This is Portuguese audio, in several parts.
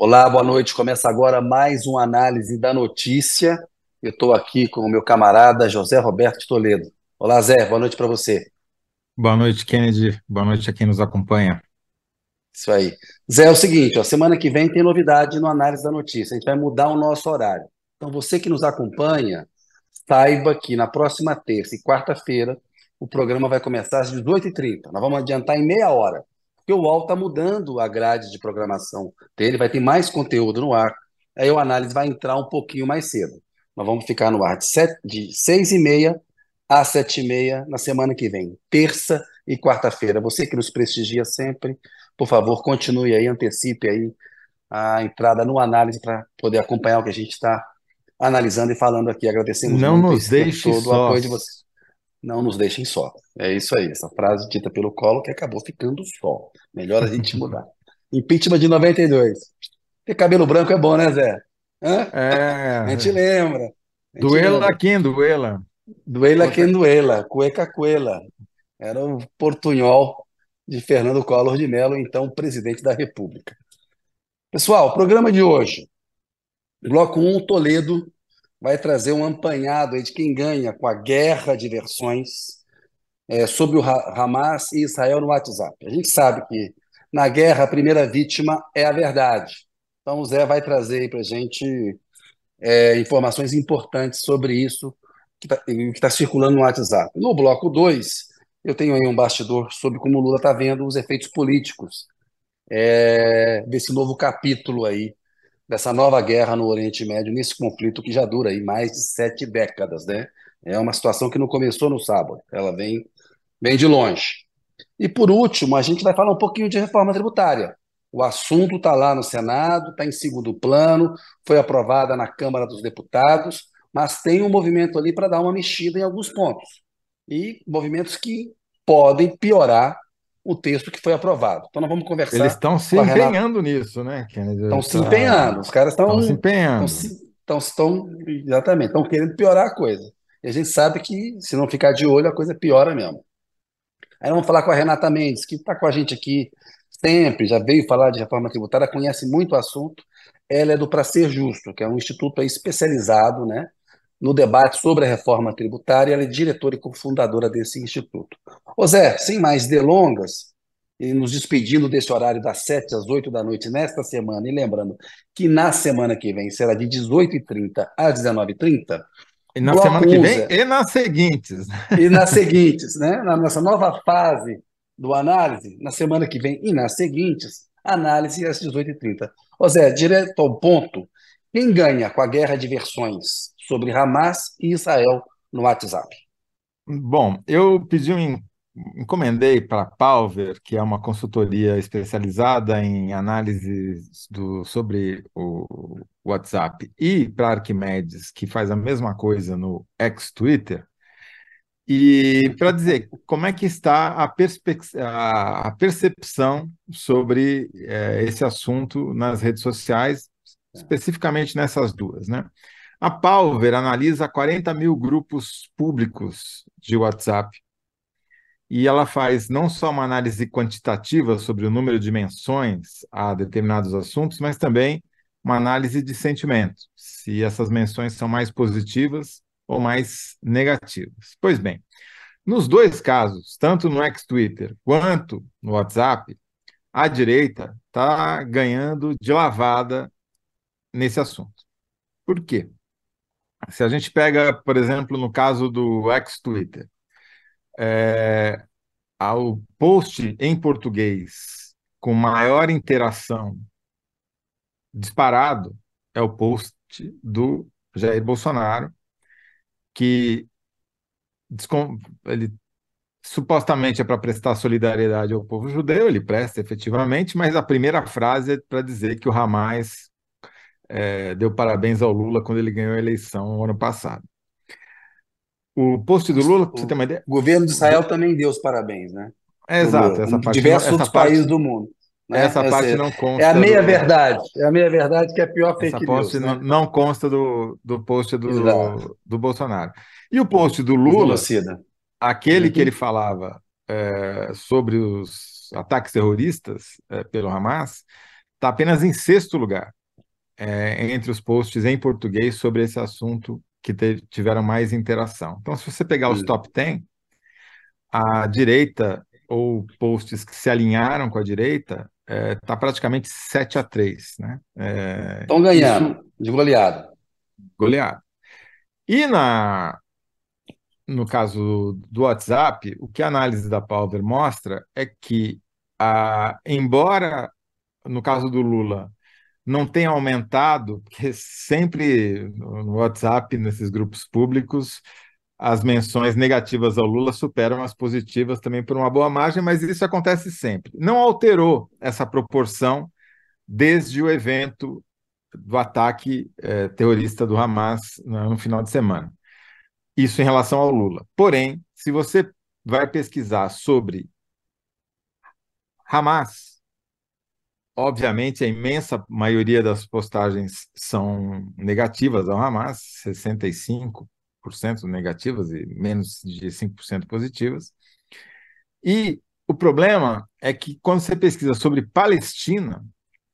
Olá, boa noite. Começa agora mais uma análise da notícia. Eu estou aqui com o meu camarada José Roberto de Toledo. Olá, Zé, boa noite para você. Boa noite, Kennedy. Boa noite a quem nos acompanha. Isso aí. Zé, é o seguinte, ó, semana que vem tem novidade no Análise da Notícia. A gente vai mudar o nosso horário. Então, você que nos acompanha, saiba que na próxima terça e quarta-feira o programa vai começar às 18h30. Nós vamos adiantar em meia hora, porque o UOL está mudando a grade de programação dele, vai ter mais conteúdo no ar. Aí o Análise vai entrar um pouquinho mais cedo. Nós vamos ficar no ar de, sete, de 6h30 às 7h30 na semana que vem, terça e quarta-feira. Você que nos prestigia sempre, por favor, continue aí, antecipe aí a entrada no análise para poder acompanhar o que a gente está analisando e falando aqui. Agradecemos Não muito nos deixe todo o sós. apoio de vocês. Não nos deixem só. É isso aí, essa frase dita pelo Collor que acabou ficando só. Melhor a gente mudar. Impeachment de 92. Ter cabelo branco é bom, né, Zé? Hã? A gente É, lembra. A gente duela lembra. quem duela. Duela quem duela, cueca cuela. Era o portunhol de Fernando Collor de Mello, então presidente da República. Pessoal, programa de hoje. Bloco 1, Toledo vai trazer um apanhado de quem ganha com a guerra de versões é, sobre o Ha- Hamas e Israel no WhatsApp. A gente sabe que na guerra a primeira vítima é a verdade. Então o Zé vai trazer para a gente é, informações importantes sobre isso que está circulando no WhatsApp. No bloco 2, eu tenho aí um bastidor sobre como o Lula está vendo os efeitos políticos é, desse novo capítulo aí, dessa nova guerra no Oriente Médio, nesse conflito que já dura aí mais de sete décadas, né? É uma situação que não começou no sábado, ela vem, vem de longe. E por último, a gente vai falar um pouquinho de reforma tributária. O assunto está lá no Senado, está em segundo plano, foi aprovada na Câmara dos Deputados, mas tem um movimento ali para dar uma mexida em alguns pontos. E movimentos que podem piorar o texto que foi aprovado. Então nós vamos Eles conversar estão se empenhando nisso, né, Kennedy? Estão se empenhando, os caras estão se empenhando. estão estão exatamente, estão querendo piorar a coisa. E a gente sabe que se não ficar de olho, a coisa piora mesmo. Aí vamos falar com a Renata Mendes, que está com a gente aqui sempre, já veio falar de reforma tributária, conhece muito o assunto. Ela é do Pra Ser Justo, que é um instituto especializado, né, no debate sobre a reforma tributária. Ela é diretora e cofundadora desse instituto. Ô Zé, sem mais delongas, e nos despedindo desse horário das 7 às 8 da noite nesta semana, e lembrando que na semana que vem será de 18h30 às 19h30, E na semana que 1, vem e nas seguintes. E nas seguintes, né? Na nossa nova fase do análise, na semana que vem e nas seguintes, análise às 18h30. Ô Zé, direto ao ponto, quem ganha com a guerra de versões sobre Hamas e Israel no WhatsApp? Bom, eu pedi um, encomendei para a Palver, que é uma consultoria especializada em análises do, sobre o WhatsApp, e para a Arquimedes, que faz a mesma coisa no ex-Twitter, e para dizer como é que está a, a percepção sobre eh, esse assunto nas redes sociais, especificamente nessas duas, né? A Palver analisa 40 mil grupos públicos de WhatsApp e ela faz não só uma análise quantitativa sobre o número de menções a determinados assuntos, mas também uma análise de sentimento, se essas menções são mais positivas ou mais negativas. Pois bem, nos dois casos, tanto no ex-Twitter quanto no WhatsApp, a direita está ganhando de lavada nesse assunto. Por quê? Se a gente pega, por exemplo, no caso do ex-Twitter, é, post em português com maior interação disparado é o post do Jair Bolsonaro, que ele supostamente é para prestar solidariedade ao povo judeu, ele presta efetivamente, mas a primeira frase é para dizer que o Hamas é, deu parabéns ao Lula quando ele ganhou a eleição no ano passado. O post do Lula, você ter uma ideia, O governo de Israel também deu os parabéns, né? é exato, Lula, essa parte, não, diversos essa outros parte, países do mundo. Né? essa Ou parte não é a consta meia do, verdade, é a meia verdade que é a pior essa fake post news, não, né? não consta do, do post do, do Bolsonaro. E o post do Lula, genocida. aquele que Uhum. ele falava é, sobre os ataques terroristas é, pelo Hamas, está apenas em sexto lugar é, entre os posts em português sobre esse assunto que tiveram mais interação. Então, se você pegar os top 10, a direita ou posts que se alinharam com a direita está é, tá praticamente 7 a 3. Né? É, Estão ganhando, isso, de goleada. Goleada. E na, no caso do WhatsApp, o que a análise da Palver mostra é que, a, embora no caso do Lula não tenha aumentado, porque sempre no WhatsApp, nesses grupos públicos, as menções negativas ao Lula superam as positivas também por uma boa margem, mas isso acontece sempre. Não alterou essa proporção desde o evento do ataque eh, terrorista do Hamas no final de semana. Isso em relação ao Lula. Porém, se você vai pesquisar sobre Hamas, Obviamente, a imensa maioria das postagens são negativas ao Hamas, 65% negativas e menos de 5% positivas. E o problema é que quando você pesquisa sobre Palestina,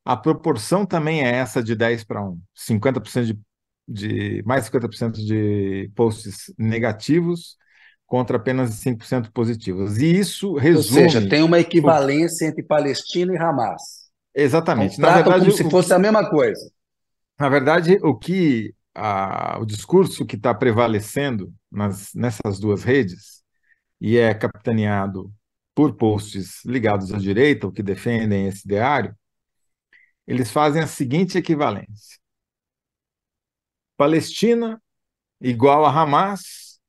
a proporção também é essa de 10 para 1. 50% de, de mais 50% de posts negativos contra apenas 5% positivos. E isso resume. Ou seja, tem uma equivalência entre Palestina e Hamas. Exatamente. Na verdade, como se fosse a mesma coisa. Na verdade, o que a, o discurso que está prevalecendo nas, nessas duas redes e é capitaneado por posts ligados à direita, o que defendem esse ideário, eles fazem a seguinte equivalência: Palestina igual a Hamas,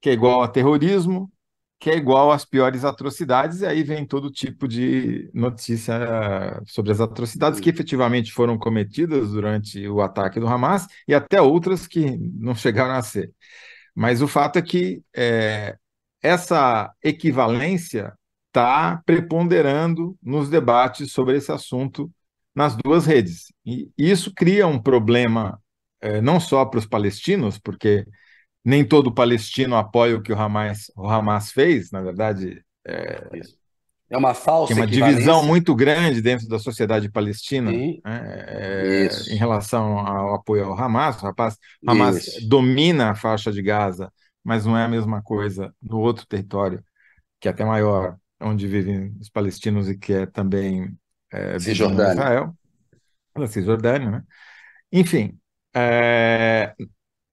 que é igual a terrorismo, que é igual às piores atrocidades, e aí vem todo tipo de notícia sobre as atrocidades que efetivamente foram cometidas durante o ataque do Hamas e até outras que não chegaram a ser. Mas o fato é que é, essa equivalência está preponderando nos debates sobre esse assunto nas duas redes. E isso cria um problema é, não só para os palestinos, porque nem todo palestino apoia o que o Hamas, o Hamas fez, na verdade. É, é uma falsa Tem uma divisão muito grande dentro da sociedade palestina né, é, em relação ao apoio ao Hamas. O Hamas, Hamas domina a faixa de Gaza, mas não é a mesma coisa no outro território, que é até maior, onde vivem os palestinos e que é também é, Israel, na Cisjordânia, né? Enfim, é,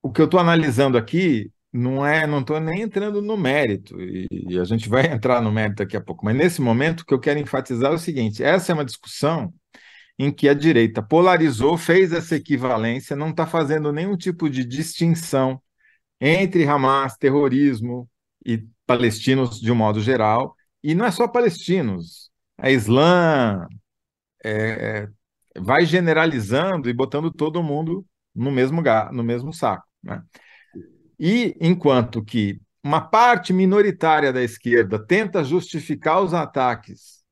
o que eu estou analisando aqui não é, não estou nem entrando no mérito, e, e, a gente vai entrar no mérito daqui a pouco, mas nesse momento o que eu quero enfatizar é o seguinte: essa é uma discussão em que a direita polarizou, fez essa equivalência, não está fazendo nenhum tipo de distinção entre Hamas, terrorismo e palestinos de um modo geral, e não é só palestinos, é Islã, é, é, vai generalizando e botando todo mundo no mesmo, no mesmo saco. Né? E enquanto que uma parte minoritária da esquerda tenta justificar os ataques,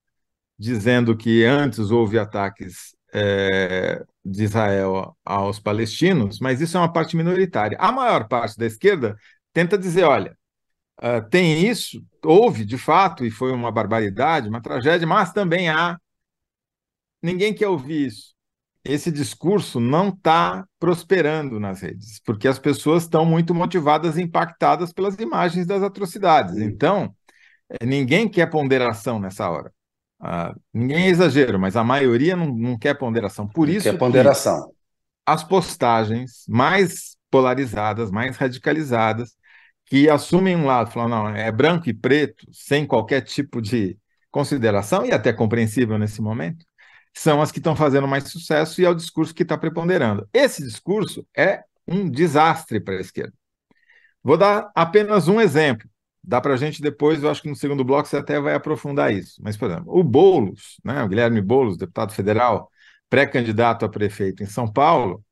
dizendo que antes houve ataques é, de Israel aos palestinos, mas isso é uma parte minoritária. A maior parte da esquerda tenta dizer: olha, uh, tem isso, houve de fato, e foi uma barbaridade, uma tragédia, mas também há. Ninguém quer ouvir isso esse discurso não está prosperando nas redes, porque as pessoas estão muito motivadas e impactadas pelas imagens das atrocidades. Então, é, ninguém quer ponderação nessa hora. Ah, ninguém é exagero, mas a maioria não, não quer ponderação. Por não isso quer ponderação. As postagens mais polarizadas, mais radicalizadas, que assumem um lado, falam, não, é branco e preto, sem qualquer tipo de consideração, e até compreensível nesse momento, são as que estão fazendo mais sucesso e é o discurso que está preponderando. Esse discurso é um desastre para a esquerda. Vou dar apenas um exemplo. Dá para a gente depois, eu acho que no segundo bloco você até vai aprofundar isso. Mas, por exemplo, o Boulos, né, o Guilherme Boulos, deputado federal, pré-candidato a prefeito em São Paulo,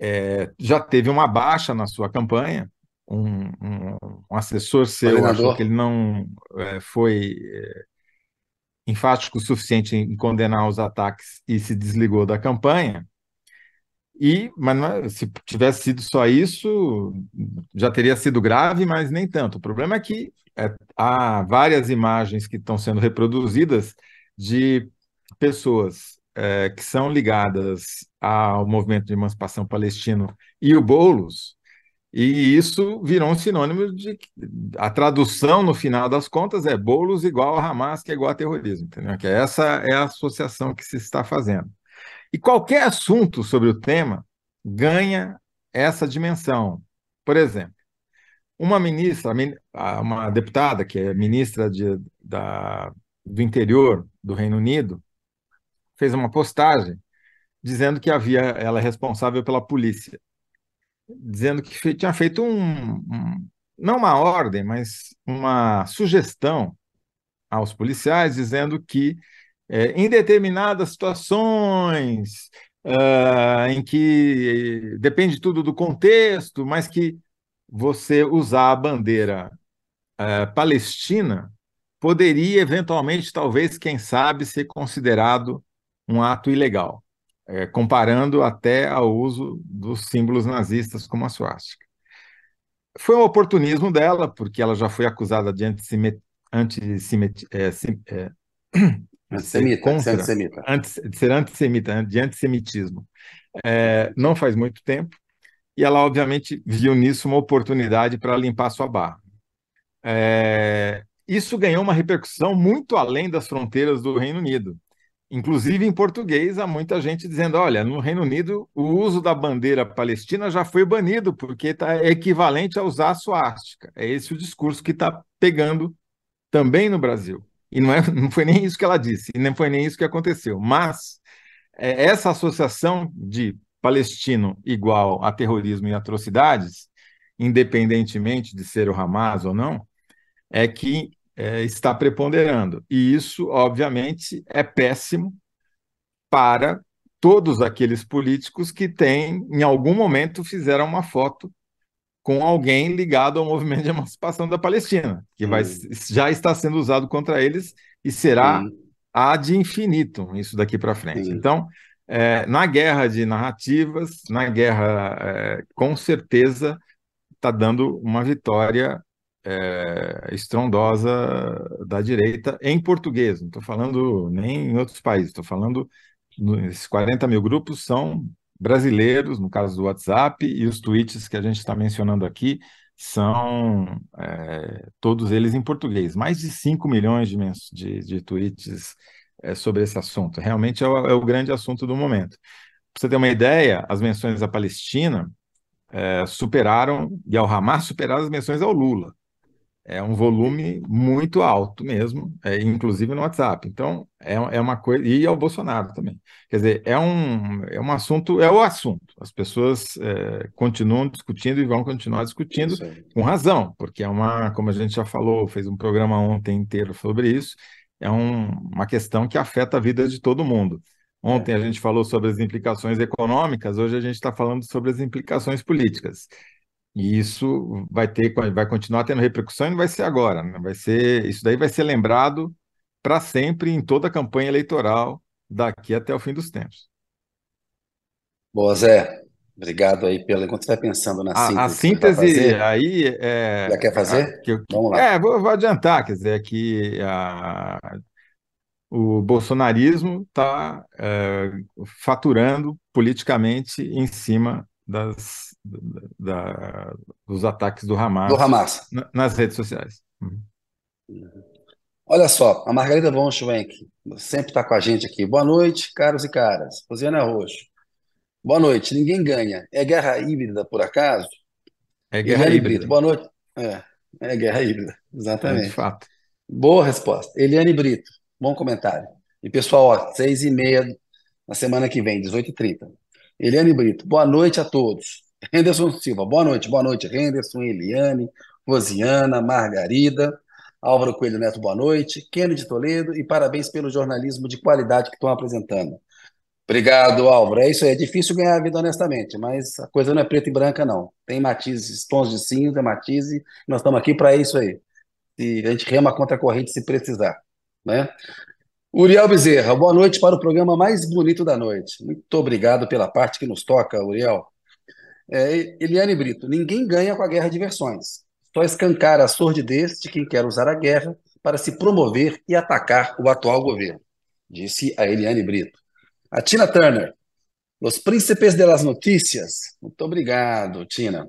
é, já teve uma baixa na sua campanha. Um, um, um assessor seu achou que ele não é, foi é, enfático o suficiente em condenar os ataques e se desligou da campanha. E, mas é, se tivesse sido só isso, já teria sido grave, mas nem tanto. O problema é que é, há várias imagens que estão sendo reproduzidas de pessoas é, que são ligadas ao movimento de emancipação palestino e o Boulos, e isso virou um sinônimo de a tradução no final das contas é bolos igual a Hamas, que é igual a terrorismo, entendeu? Que essa é a associação que se está fazendo. E qualquer assunto sobre o tema ganha essa dimensão. Por exemplo, uma ministra, uma deputada que é ministra de, da, do interior do Reino Unido, fez uma postagem dizendo que havia ela é responsável pela polícia dizendo que tinha feito um, um, não uma ordem, mas uma sugestão aos policiais, dizendo que é, em determinadas situações uh, em que depende tudo do contexto, mas que você usar a bandeira uh, palestina poderia eventualmente, talvez, quem sabe, ser considerado um ato ilegal é, comparando até ao uso dos símbolos nazistas como a suástica. Foi um oportunismo dela, porque ela já foi acusada de antissemita, antissemita, é, é, antissemita, contra, antissemita. Anti, de ser antissemita, de antissemitismo. É, não faz muito tempo, e ela obviamente viu nisso uma oportunidade para limpar sua barra. É, isso ganhou uma repercussão muito além das fronteiras do Reino Unido. Inclusive em português, há muita gente dizendo: olha, no Reino Unido o uso da bandeira palestina já foi banido, porque tá, é equivalente a usar a suástica. É esse o discurso que está pegando também no Brasil. E não, é, não foi nem isso que ela disse, e nem foi nem isso que aconteceu. Mas é, essa associação de palestino igual a terrorismo e atrocidades, independentemente de ser o Hamas ou não, é que é, está preponderando. E isso, obviamente, é péssimo para todos aqueles políticos que têm, em algum momento, fizeram uma foto com alguém ligado ao movimento de emancipação da Palestina, que vai, já está sendo usado contra eles e será Sim. ad infinitum isso daqui para frente. Então, é, na guerra de narrativas, na guerra, é, com certeza, está dando uma vitória é, estrondosa da direita em português. Não estou falando nem em outros países, estou falando esses 40 mil grupos são brasileiros, no caso do WhatsApp, e os tweets que a gente está mencionando aqui são é, todos eles em português. Mais de 5 milhões de, de, de tweets é, sobre esse assunto. Realmente é o, é o grande assunto do momento. Para você ter uma ideia, as menções à Palestina é, superaram, e ao Hamas superaram as menções ao Lula. É um volume muito alto mesmo, é, inclusive no WhatsApp. Então, é, é uma coisa. E ao Bolsonaro também. Quer dizer, é um, é um assunto, é o assunto. As pessoas é, continuam discutindo e vão continuar discutindo com razão, porque é uma, como a gente já falou, fez um programa ontem inteiro sobre isso, é um, uma questão que afeta a vida de todo mundo. Ontem a gente falou sobre as implicações econômicas, hoje a gente está falando sobre as implicações políticas. E isso vai ter, vai continuar tendo repercussão e não vai ser agora, né? vai ser, isso daí vai ser lembrado para sempre em toda a campanha eleitoral daqui até o fim dos tempos. Boa, Zé. Obrigado aí pela. Enquanto você vai pensando na síntese. A, síntese aí é. Já quer fazer? A, que, Vamos lá. É, vou, vou, adiantar, quer dizer, que a, o bolsonarismo está é, faturando politicamente em cima das, da, dos ataques do Hamas, do Hamas. nas redes sociais. Uhum. Olha só, a Margarida von Schwenk sempre está com a gente aqui. Boa noite, caros e caras. Rosiana Roxo. Boa noite. Ninguém ganha. É guerra híbrida, por acaso? É guerra híbrida. Boa noite. É, é guerra híbrida, exatamente. É, de fato. Boa resposta. Eliane Brito, bom comentário. E pessoal, ó, seis e meia na semana que vem, 18h30. Eliane Brito, boa noite a todos. Henderson Silva, boa noite, boa noite, Henderson, Eliane, Rosiana, Margarida, Álvaro Coelho Neto, boa noite, Kennedy Toledo e parabéns pelo jornalismo de qualidade que estão apresentando. Obrigado, Álvaro. É isso aí, é difícil ganhar a vida honestamente, mas a coisa não é preta e branca, não. Tem matizes, tons de cinza, matize, nós estamos aqui para isso aí. E a gente rema contra a corrente se precisar. Né? Uriel Bezerra, boa noite para o programa mais bonito da noite. Muito obrigado pela parte que nos toca, Uriel. É, Eliane Brito, ninguém ganha com a guerra de versões. Só escancar a sordidez de quem quer usar a guerra para se promover e atacar o atual governo, disse a Eliane Brito. A Tina Turner, Los Príncipes de las Notícias. Muito obrigado, Tina.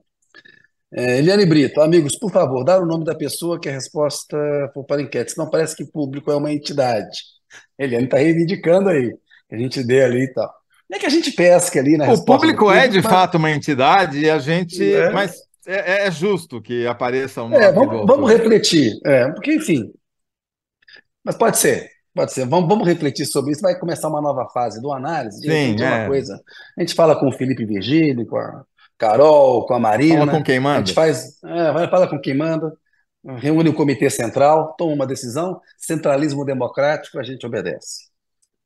É, Eliane Brito, amigos, por favor, dar o nome da pessoa que a resposta for para a enquete, senão parece que público é uma entidade. Eliane está reivindicando aí, que a gente dê ali e tal. É que a gente pesca ali na O público é de mas... fato uma entidade e a gente. É. Mas é, é, justo que apareça um. É, vamos, vamos refletir. É, porque, enfim. Mas pode ser. Pode ser. Vamos, vamos refletir sobre isso. Vai começar uma nova fase do análise. De Sim, é. uma coisa. A gente fala com o Felipe Virgílio, com a Carol, com a Marina. Fala com quem manda. A gente faz. É, vai, fala com quem manda. Reúne o comitê central, toma uma decisão. Centralismo democrático, a gente obedece.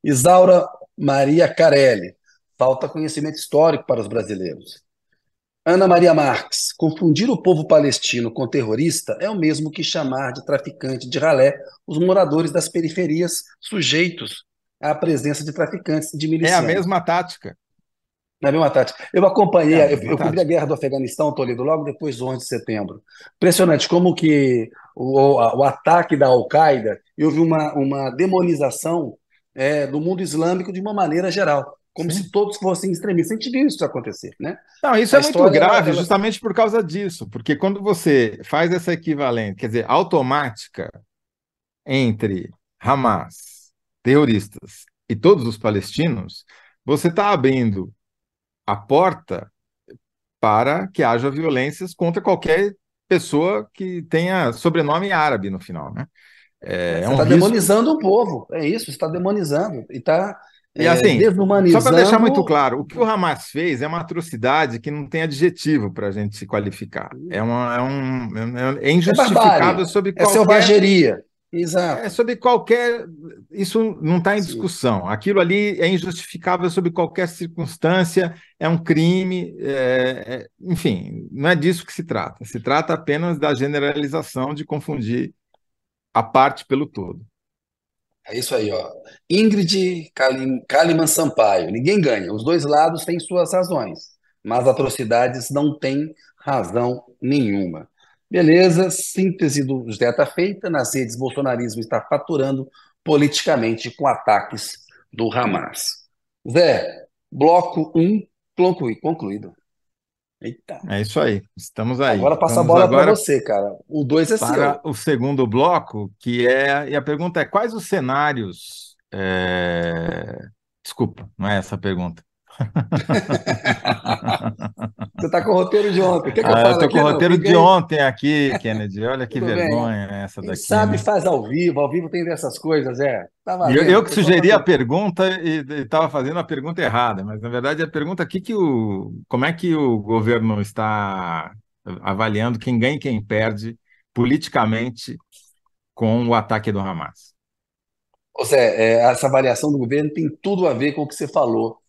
Isaura Maria Carelli. Falta conhecimento histórico para os brasileiros. Ana Maria Marques, confundir o povo palestino com terrorista é o mesmo que chamar de traficante de ralé os moradores das periferias sujeitos à presença de traficantes de milicianos. É a mesma tática. É a mesma tática. Eu acompanhei, é eu, eu cobri a guerra do Afeganistão, Toledo, logo depois do 11 de setembro. Impressionante como que o, o, ataque da Al-Qaeda, houve uma, uma demonização é, do mundo islâmico de uma maneira geral como Sim. se todos fossem extremistas. A gente viu isso acontecer, né? Não, isso a é muito grave, ela... justamente por causa disso, porque quando você faz essa equivalente, quer dizer, automática entre Hamas, terroristas e todos os palestinos, você está abrindo a porta para que haja violências contra qualquer pessoa que tenha sobrenome árabe no final, né? É, você está é um risco... demonizando o povo, é isso, você está demonizando e está e assim, é, só para deixar muito claro, o que o Hamas fez é uma atrocidade que não tem adjetivo para a gente se qualificar. É, uma, é, um, é, é injustificável é sobre qualquer... É selvageria. Exato. É sobre qualquer. Isso não está em discussão. Sim. Aquilo ali é injustificável sobre qualquer circunstância, é um crime, é, é, enfim, não é disso que se trata. Se trata apenas da generalização de confundir a parte pelo todo. É isso aí, ó. Ingrid Kaliman Sampaio. Ninguém ganha. Os dois lados têm suas razões, mas atrocidades não têm razão nenhuma. Beleza, síntese do José está feita. Nas redes, bolsonarismo está faturando politicamente com ataques do Hamas. Zé, bloco 1 um, concluído. Eita. É isso aí, estamos aí. Agora passa a bola para você, cara. O 2 é para seu. o segundo bloco, que é. E a pergunta é: quais os cenários. É... Desculpa, não é essa a pergunta. Você está com o roteiro de ontem. que, que eu, ah, eu estou com o roteiro de ontem aqui, Kennedy. Olha que vergonha bem. essa daqui. Quem sabe né? faz ao vivo, ao vivo tem dessas coisas, é. Tá eu, eu, que sugeri a pergunta e estava fazendo a pergunta errada, mas na verdade a pergunta aqui que o como é que o governo está avaliando quem ganha e quem perde politicamente com o ataque do Hamas. Zé, é, essa avaliação do governo tem tudo a ver com o que você falou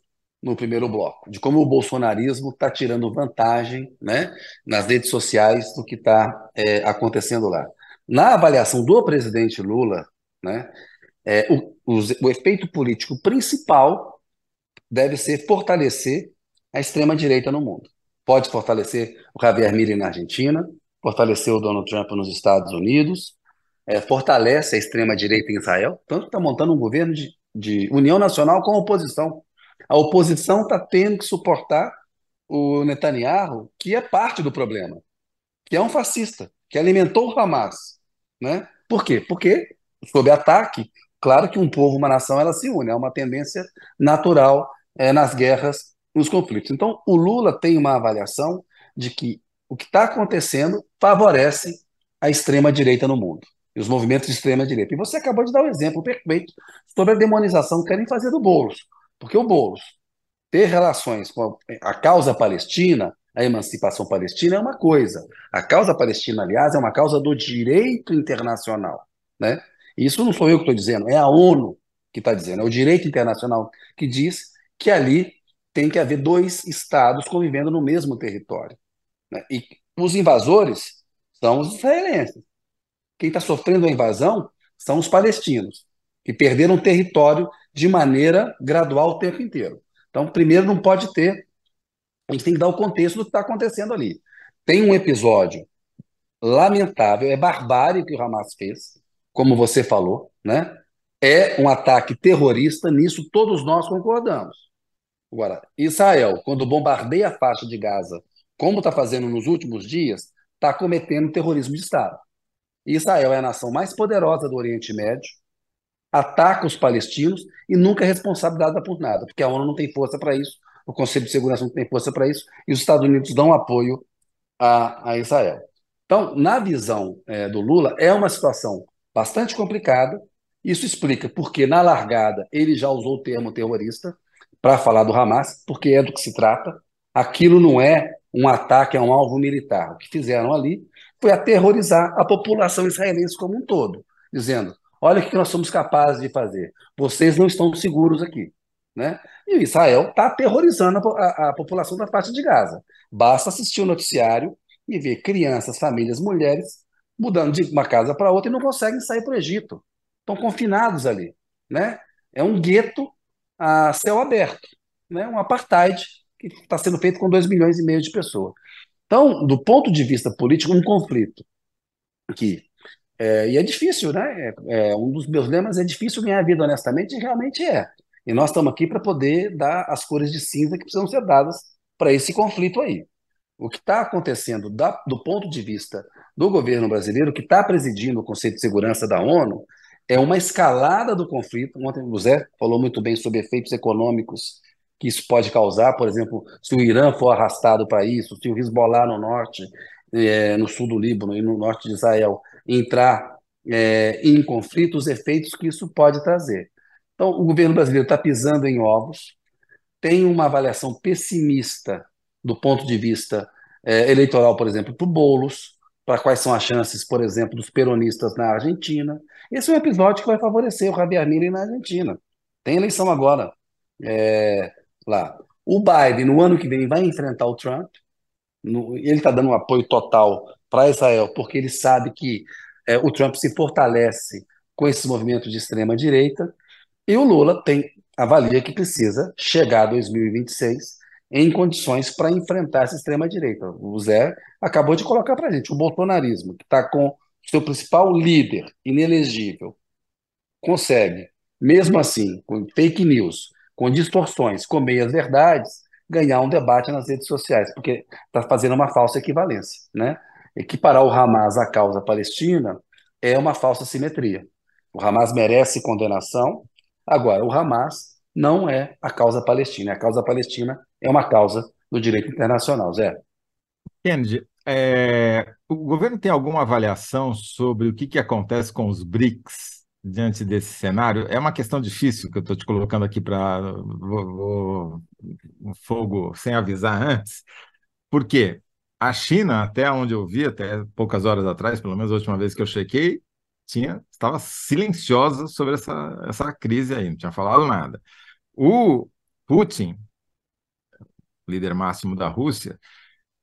no primeiro bloco, de como o bolsonarismo está tirando vantagem né, nas redes sociais do que está é, acontecendo lá. Na avaliação do presidente Lula, né, é, o, o, o efeito político principal deve ser fortalecer a extrema-direita no mundo. Pode fortalecer o Javier Milei na Argentina, fortalecer o Donald Trump nos Estados Unidos, é, fortalece a extrema-direita em Israel, tanto que está montando um governo de, de união nacional com oposição. A oposição está tendo que suportar o Netanyahu, que é parte do problema, que é um fascista, que alimentou o Hamas. Né? Por quê? Porque, sob ataque, claro que um povo, uma nação, ela se une, é uma tendência natural é, nas guerras, nos conflitos. Então, o Lula tem uma avaliação de que o que está acontecendo favorece a extrema-direita no mundo e os movimentos de extrema-direita. E você acabou de dar um exemplo perfeito sobre a demonização que querem fazer do Boulos. Porque o Boulos ter relações com a causa palestina, a emancipação palestina é uma coisa. A causa palestina, aliás, é uma causa do direito internacional. Né? Isso não sou eu que estou dizendo, é a ONU que está dizendo, é o direito internacional que diz que ali tem que haver dois estados convivendo no mesmo território. Né? E os invasores são os israelenses. Quem está sofrendo a invasão são os palestinos, que perderam território de maneira gradual o tempo inteiro. Então, primeiro, não pode ter. A gente tem que dar o contexto do que está acontecendo ali. Tem um episódio lamentável, é barbárie que o Hamas fez, como você falou, né? É um ataque terrorista, nisso todos nós concordamos. Agora, Israel, quando bombardeia a faixa de Gaza, como está fazendo nos últimos dias, está cometendo terrorismo de Estado. Israel é a nação mais poderosa do Oriente Médio, ataca os palestinos e nunca é responsabilizada por nada, porque a ONU não tem força para isso, o Conselho de Segurança não tem força para isso, e os Estados Unidos dão apoio a, a Israel. Então, na visão é, do Lula, é uma situação bastante complicada. Isso explica porque, na largada, ele já usou o termo terrorista para falar do Hamas, porque é do que se trata. Aquilo não é um ataque a um alvo militar. O que fizeram ali foi aterrorizar a população israelense como um todo, dizendo: olha o que nós somos capazes de fazer. Vocês não estão seguros aqui. Né? E Israel está aterrorizando a, a, população da faixa de Gaza. Basta assistir o noticiário e ver crianças, famílias, mulheres mudando de uma casa para outra e não conseguem sair para o Egito. Estão confinados ali. Né? É um gueto a céu aberto, né? um apartheid que está sendo feito com 2 milhões e meio de pessoas. Então, do ponto de vista político, um conflito que é, e é difícil, né? É, é, um dos meus lemas é difícil ganhar vida honestamente, e realmente é. E nós estamos aqui para poder dar as cores de cinza que precisam ser dadas para esse conflito aí. O que está acontecendo da, do ponto de vista do governo brasileiro, que está presidindo o Conselho de Segurança da ONU, é uma escalada do conflito. Ontem o Zé falou muito bem sobre efeitos econômicos que isso pode causar, por exemplo, se o Irã for arrastado para isso, se o Hezbollah no norte, é, no sul do Líbano e no norte de Israel entrar é, em conflito, os efeitos que isso pode trazer. Então, o governo brasileiro está pisando em ovos, tem uma avaliação pessimista do ponto de vista é, eleitoral, por exemplo, para o Boulos, para quais são as chances, por exemplo, dos peronistas na Argentina. Esse é um episódio que vai favorecer o Javier Milei na Argentina. Tem eleição agora é, lá. O Biden, no ano que vem, vai enfrentar o Trump. No, ele está dando um apoio total para Israel, porque ele sabe que é, o Trump se fortalece com esse movimento de extrema direita. E o Lula tem avalia que precisa chegar a 2026 em condições para enfrentar essa extrema-direita. O Zé acabou de colocar para a gente o bolsonarismo, que está com seu principal líder inelegível, consegue, mesmo assim, com fake news, com distorções, com meias-verdades, ganhar um debate nas redes sociais, porque está fazendo uma falsa equivalência. Né? Equiparar o Hamas à causa palestina é uma falsa simetria. O Hamas merece condenação, agora, o Hamas não é a causa palestina. A causa palestina é uma causa do direito internacional, Zé. Kennedy, é, o governo tem alguma avaliação sobre o que, que acontece com os BRICS diante desse cenário? É uma questão difícil que eu estou te colocando aqui para um fogo sem avisar antes, porque a China, até onde eu vi, até poucas horas atrás, pelo menos a última vez que eu chequei, tinha, estava silenciosa sobre essa, essa crise aí, não tinha falado nada. O Putin, líder máximo da Rússia,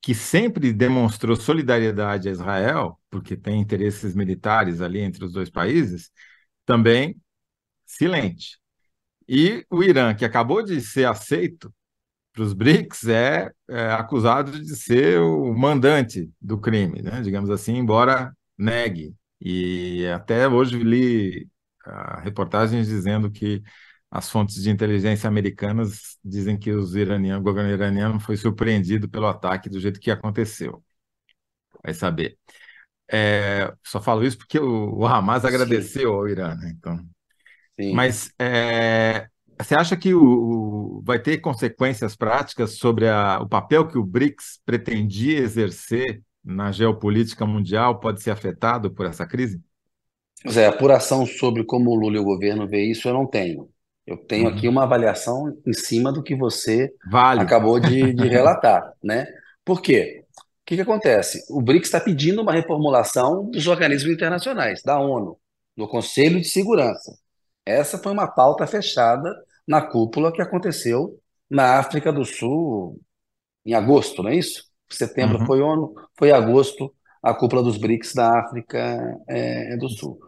que sempre demonstrou solidariedade a Israel, porque tem interesses militares ali entre os dois países, também silente. E o Irã, que acabou de ser aceito para os BRICS, é, é, acusado de ser o mandante do crime, né? digamos assim, embora negue. E até hoje li uh, reportagens dizendo que as fontes de inteligência americanas dizem que os iranianos, o governo iraniano foi surpreendido pelo ataque do jeito que aconteceu. Vai saber. É, só falo isso porque o, o Hamas agradeceu Sim. ao Irã, né? Então, Sim. Mas é, você acha que o, o, vai ter consequências práticas sobre a, o papel que o BRICS pretendia exercer na geopolítica mundial pode ser afetado por essa crise? Zé, apuração sobre como o Lula e o governo vê isso eu não tenho. Eu tenho aqui uhum. uma avaliação em cima do que você vale. acabou de, de relatar, né? Por quê? O que, que acontece? O BRICS está pedindo uma reformulação dos organismos internacionais, da ONU, do Conselho de Segurança. Essa foi uma pauta fechada na cúpula que aconteceu na África do Sul em agosto, não é isso? Setembro uhum. foi ONU, foi agosto a cúpula dos BRICS da África é, do Sul.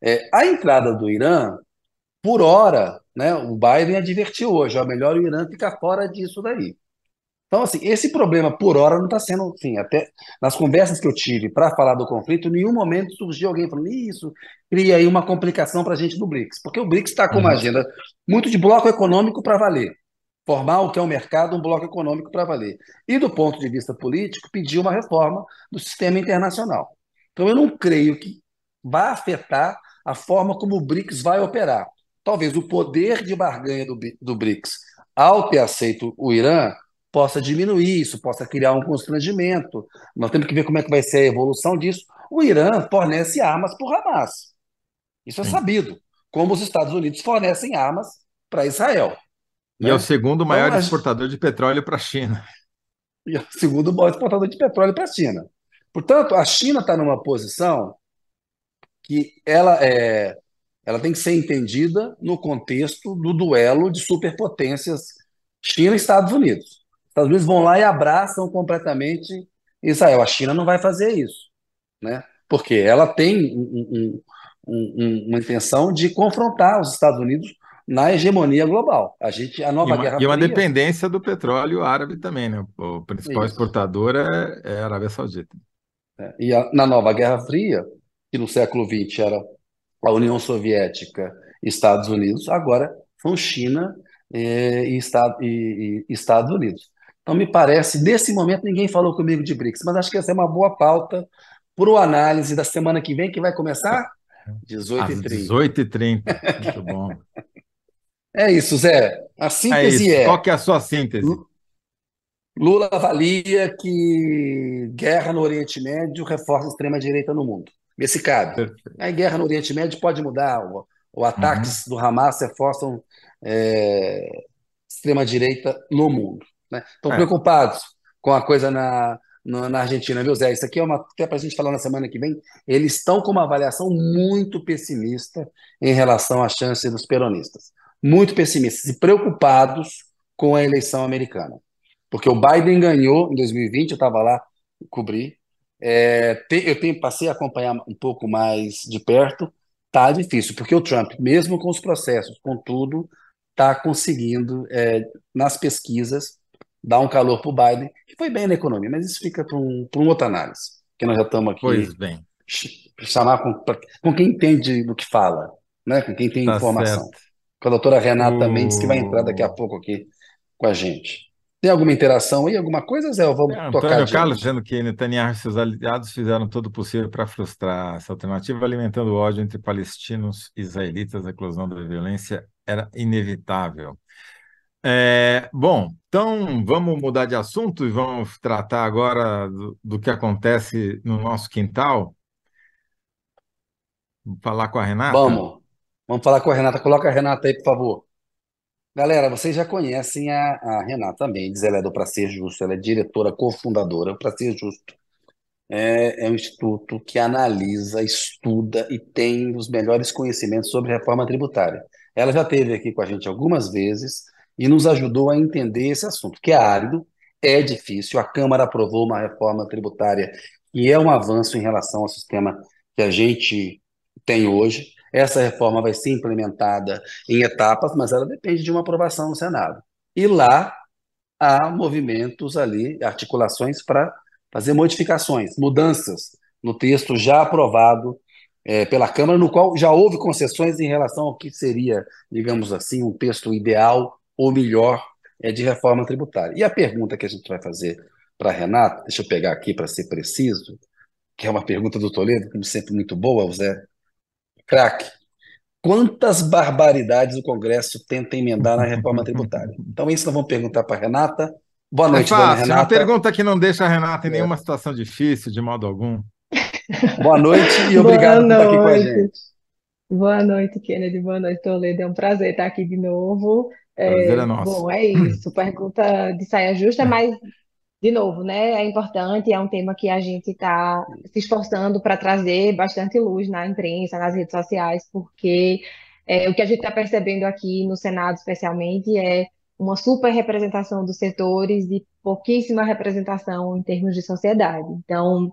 É, a entrada do Irã por hora, né, o Biden advertiu hoje, é melhor o Irã ficar fora disso daí. Então, assim, esse problema por hora não está sendo, assim, até nas conversas que eu tive para falar do conflito, em nenhum momento surgiu alguém falando isso, cria aí uma complicação para a gente no BRICS, porque o BRICS está com uma Uhum. agenda muito de bloco econômico para valer, formar o que é o mercado um bloco econômico para valer. E do ponto de vista político, pedir uma reforma do sistema internacional. Então, eu não creio que vá afetar a forma como o BRICS vai operar. Talvez o poder de barganha do, do BRICS, ao ter aceito o Irã, possa diminuir isso, possa criar um constrangimento. Nós temos que ver como é que vai ser a evolução disso. O Irã fornece armas para o Hamas. Isso é Sim. sabido. Como os Estados Unidos fornecem armas para Israel. E é o né? segundo maior Então, exportador de petróleo para a China. E é o segundo maior exportador de petróleo para a China. Portanto, a China está numa posição que ela, é, ela tem que ser entendida no contexto do duelo de superpotências China e Estados Unidos. Os Estados Unidos vão lá e abraçam completamente Israel. A China não vai fazer isso, né? Porque ela tem um- um- um- um- uma intenção de confrontar os Estados Unidos na hegemonia global. A gente, a E nova uma, Guerra e uma dependência do petróleo árabe também, né? O principal Isso. exportador é, é a Arábia Saudita. né? E a- na nova Guerra Fria, que no século XX era a União Soviética e Estados Unidos, agora são China eh, e, e- e Estados Unidos. Então, me parece, nesse momento, ninguém falou comigo de BRICS, mas acho que essa é uma boa pauta para o análise da semana que vem, que vai começar Às 18h30. 18h30. Muito bom. É isso, Zé. A É síntese isso. é: Qual que é a sua síntese? Lula avalia que guerra no Oriente Médio reforça a extrema-direita no mundo. Vê se cabe. Perfeito. A guerra no Oriente Médio pode mudar. O, o ataques Uhum. do Hamas reforçam é, extrema-direita no mundo. Né? Estão É. preocupados com a coisa na, na, na Argentina, viu, Zé? Isso aqui é uma até para a gente falar na semana que vem. Eles estão com uma avaliação muito pessimista em relação à chance dos peronistas. Muito pessimistas e preocupados com a eleição americana. Porque o Biden ganhou em 2020, eu estava lá, cobri. É, te- eu tenho, passei a acompanhar um pouco mais de perto. Tá difícil, porque o Trump, mesmo com os processos, com tudo, está conseguindo, é, nas pesquisas, dar um calor para o Biden, que foi bem na economia, mas isso fica para um, uma outra análise, que nós já estamos aqui Pois bem, ch- chamar com, pra- com quem entende do que fala, né? com quem tem tá informação. certo. Com a doutora Renata Mendes, que vai entrar daqui a pouco aqui com a gente. Tem alguma interação aí, alguma coisa, Zé? Ou vamos é, tocar Antônio Carlos dizendo que Netanyahu e seus aliados fizeram todo o possível para frustrar essa alternativa, alimentando o ódio entre palestinos e israelitas. A eclosão da violência era inevitável. É, bom, então vamos mudar de assunto e vamos tratar agora do, do que acontece no nosso quintal. Vamos falar com a Renata? Vamos. Vamos falar com a Renata. Coloca a Renata aí, por favor. Galera, vocês já conhecem a, a Renata Mendes, ela é do Pra Ser Justo, ela é diretora cofundadora. O Pra Ser Justo é, é um instituto que analisa, estuda e tem os melhores conhecimentos sobre reforma tributária. Ela já esteve aqui com a gente algumas vezes e nos ajudou a entender esse assunto, que é árido, é difícil. A Câmara aprovou uma reforma tributária que é um avanço em relação ao sistema que a gente tem hoje. Essa reforma vai ser implementada em etapas, mas ela depende de uma aprovação no Senado. E lá há movimentos ali, articulações para fazer modificações, mudanças no texto já aprovado é, pela Câmara, no qual já houve concessões em relação ao que seria, digamos assim, um texto ideal ou melhor é, de reforma tributária. E a pergunta que a gente vai fazer para a Renata, deixa eu pegar aqui para ser preciso, que é uma pergunta do Toledo, como sempre muito boa, Zé. Craque, quantas barbaridades o Congresso tenta emendar na reforma tributária? Então, isso nós vamos perguntar para a Renata. Boa É noite, dona fácil, é uma Renata. pergunta que não deixa a Renata em É. nenhuma situação difícil, de modo algum. Boa noite e obrigado por estar aqui com a noite. gente. Boa noite, Kennedy. Boa noite, Toledo. É um prazer estar aqui de novo. Prazer É, é nosso. bom, é isso. Pergunta de saia justa, mas, de novo, né? É importante, é um tema que a gente está se esforçando para trazer bastante luz na imprensa, nas redes sociais, porque é, o que a gente está percebendo aqui no Senado, especialmente, é uma super representação dos setores e pouquíssima representação em termos de sociedade. Então,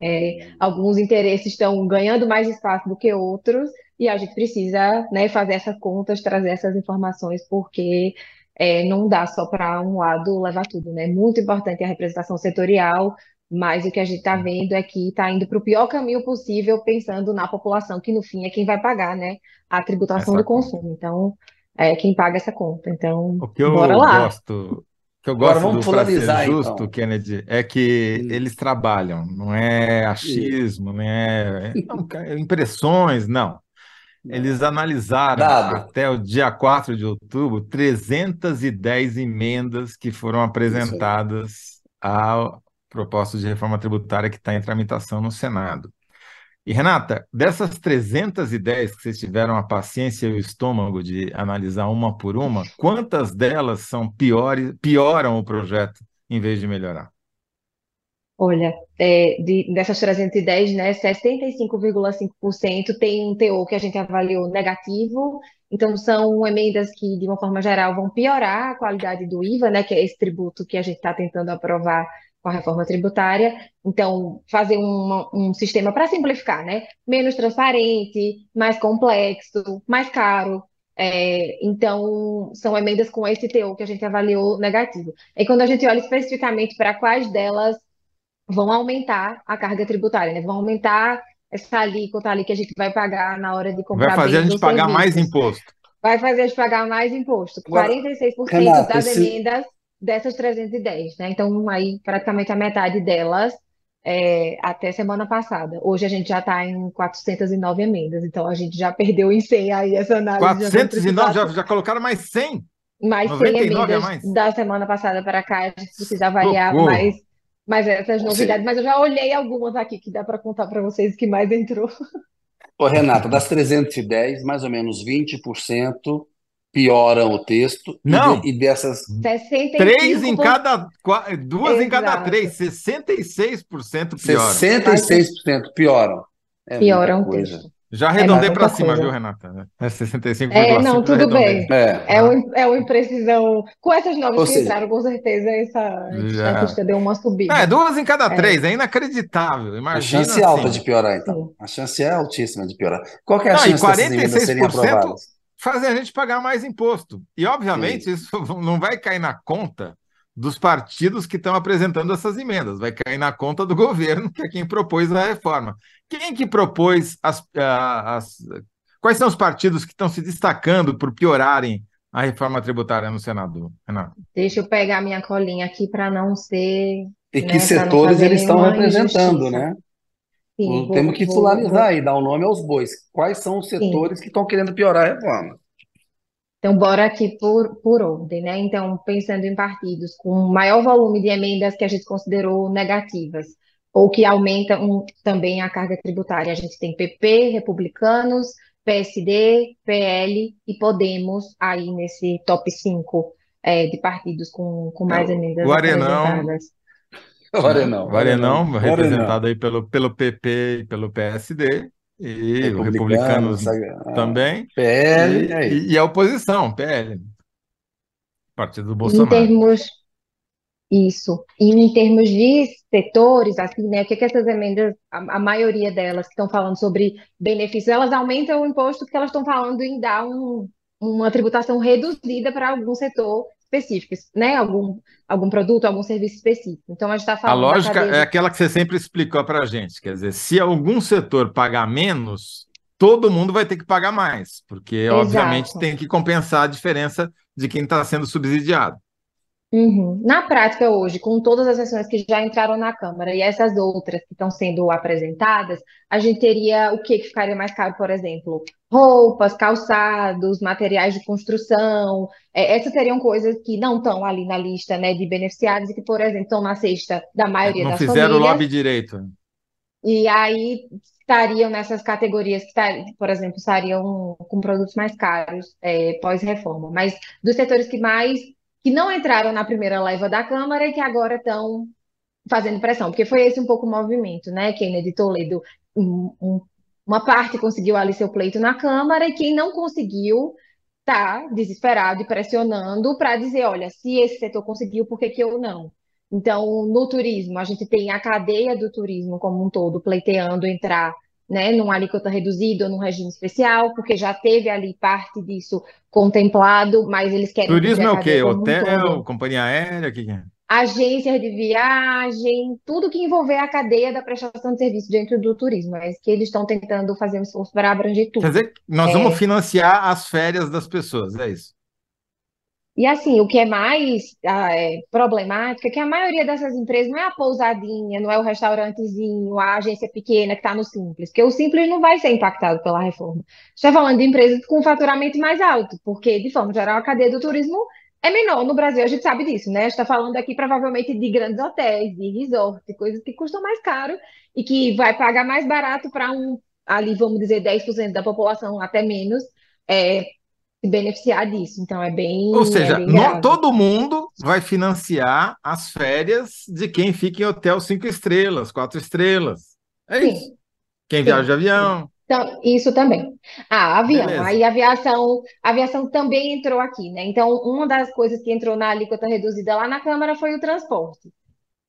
é, alguns interesses estão ganhando mais espaço do que outros, e a gente precisa, né, fazer essas contas, trazer essas informações, porque é, não dá só para um lado levar tudo, né? Muito importante a representação setorial, mas o que a gente está vendo é que está indo para o pior caminho possível, pensando na população, que no fim é quem vai pagar, né? A tributação Essa do consumo. Então, é quem paga essa conta. Então, O que eu bora lá. gosto, que eu Agora gosto vamos do para ser polarizar, justo, então. Kennedy, é que Hum. eles trabalham, não é achismo, não é não, é impressões, não. Eles analisaram Dado. até o dia 4 de outubro 310 emendas que foram apresentadas à proposta de reforma tributária que está em tramitação no Senado. E, Renata, dessas 310 que vocês tiveram a paciência e o estômago de analisar uma por uma, quantas delas são piores, pioram o projeto em vez de melhorar? Olha, é, de- dessas 310, né, 65,5% tem um teor que a gente avaliou negativo, então são emendas que, de uma forma geral, vão piorar a qualidade do IVA, né, que é esse tributo que a gente está tentando aprovar com a reforma tributária. Então, fazer uma- um sistema para simplificar, né, menos transparente, mais complexo, mais caro. É, então, são emendas com esse teor que a gente avaliou negativo. E quando a gente olha especificamente para quais delas vão aumentar a carga tributária, né? Vão aumentar essa alíquota ali que a gente vai pagar na hora de Vai comprar fazer a gente pagar mais serviços. imposto. Vai fazer a gente pagar mais imposto. Agora, 46% Renata, das esse- emendas dessas 310, né? Então, aí praticamente a metade delas é, até semana passada. Hoje a gente já está em 409 emendas, então a gente já perdeu em 100 aí essa análise. Já vamos 409, já, já colocaram mais 100? mais 100 99 a emendas mais? da semana passada para cá, a gente precisa avaliar Socorro. mais, mais essas novidades. Mas eu já olhei algumas aqui que dá para contar para vocês o que mais entrou. Ô, Renata, das 310, mais ou menos 20% pioram o texto. e Não. de- E, dessas. 65%. Três em cada, duas em cada Exato. três, 66% pioram. 66% pioram. É Pioram o texto. Já arredondei É para cima, coisa. viu, Renata? É 65,5, É, não, tudo bem. É. É uma, é uma imprecisão. Com essas novas que entraram, com certeza essa Já. estatística deu uma subida. É duas em cada É. três, é inacreditável. A Imagina chance é alta assim. de piorar, então. A chance é altíssima de piorar. Qual que é a Não, e chance dessas emendas serem 46% aprovadas? Fazer a gente pagar mais imposto. E, obviamente, isso não vai cair na conta dos partidos que estão apresentando essas emendas, vai cair na conta do governo, que é quem propôs a reforma. Quem que propôs as, as- Quais são os partidos que estão se destacando por piorarem a reforma tributária no Senado, Renato? Deixa eu pegar minha colinha aqui para não ser. E né, que não setores eles estão representando, injustiça. né? Sim, O- vou- Temos que vou- e dar o nome aos bois. Quais são os setores que estão querendo piorar a reforma? Então, bora aqui por, por ordem, né? Então, pensando em partidos com maior volume de emendas que a gente considerou negativas, ou que aumentam também a carga tributária. A gente tem PP, Republicanos, PSD, PL e Podemos aí nesse top 5 é, de partidos com, com mais É, emendas o Arenão- apresentadas. O Arenão. O Arenão, O representado aí pelo, pelo PP e pelo PSD, e o Republicanos, Republicanos também. PL, E, é isso. e- e a oposição, PL, Partido do Em Bolsonaro. termos, isso, e em termos de setores, assim, né, o que que essas emendas, a, a maioria delas que estão falando sobre benefícios, elas aumentam o imposto porque elas estão falando em dar um, uma tributação reduzida para algum setor específico, né, algum, algum produto, algum serviço específico. Então, a gente está A falando da lógica é aquela que você sempre explicou para a gente. Quer dizer, se algum setor pagar menos, todo mundo vai ter que pagar mais, porque, Exato. obviamente, tem que compensar a diferença de quem está sendo subsidiado. Uhum. Na prática, hoje, com todas as sessões que já entraram na Câmara e essas outras que estão sendo apresentadas, a gente teria o que que ficaria mais caro, por exemplo, roupas, calçados, materiais de construção. É, essas seriam coisas que não estão ali na lista, né, de beneficiários e que, por exemplo, estão na cesta da maioria Não das fizeram o famílias. lobby direito. E aí estariam nessas categorias que, tar- por exemplo, estariam com produtos mais caros é, pós-reforma. Mas dos setores que mais, que não entraram na primeira leva da Câmara e que agora estão fazendo pressão, porque foi esse um pouco o movimento, né? Kennedy Toledo, um- um- uma parte conseguiu ali seu pleito na Câmara e quem não conseguiu está desesperado e pressionando para dizer, olha, se esse setor conseguiu, por que que eu não? Então, no turismo, a gente tem a cadeia do turismo como um todo pleiteando entrar né, numa alíquota reduzida ou num regime especial, porque já teve ali parte disso contemplado, mas eles querem Turismo é o quê? um Hotel, todo. companhia aérea, o que é? Agências de viagem, tudo que envolver a cadeia da prestação de serviço dentro do turismo, é isso que eles estão tentando fazer um esforço para abranger Quer tudo. dizer, nós É, vamos financiar as férias das pessoas, é isso. E assim, o que é mais ah, é, problemático é que a maioria dessas empresas não é a pousadinha, não é o restaurantezinho, a agência pequena que está no Simples, porque o Simples não vai ser impactado pela reforma. Está falando de empresas com faturamento mais alto, porque, de forma geral, a cadeia do turismo é menor no Brasil, a gente sabe disso, né? está falando aqui provavelmente de grandes hotéis, de resort, coisas que custam mais caro e que vai pagar mais barato para um, ali, vamos dizer, 10% da população, até menos, é, se beneficiar disso. Então é bem, Ou é seja, bem no- todo mundo vai financiar as férias de quem fica em hotel cinco estrelas, quatro estrelas. É isso. Sim, Quem sim, viaja de sim. avião, Então, isso também. Ah, avião. beleza. Aí a aviação, a aviação também entrou aqui, né? Então, uma das coisas que entrou na alíquota reduzida lá na Câmara foi o transporte.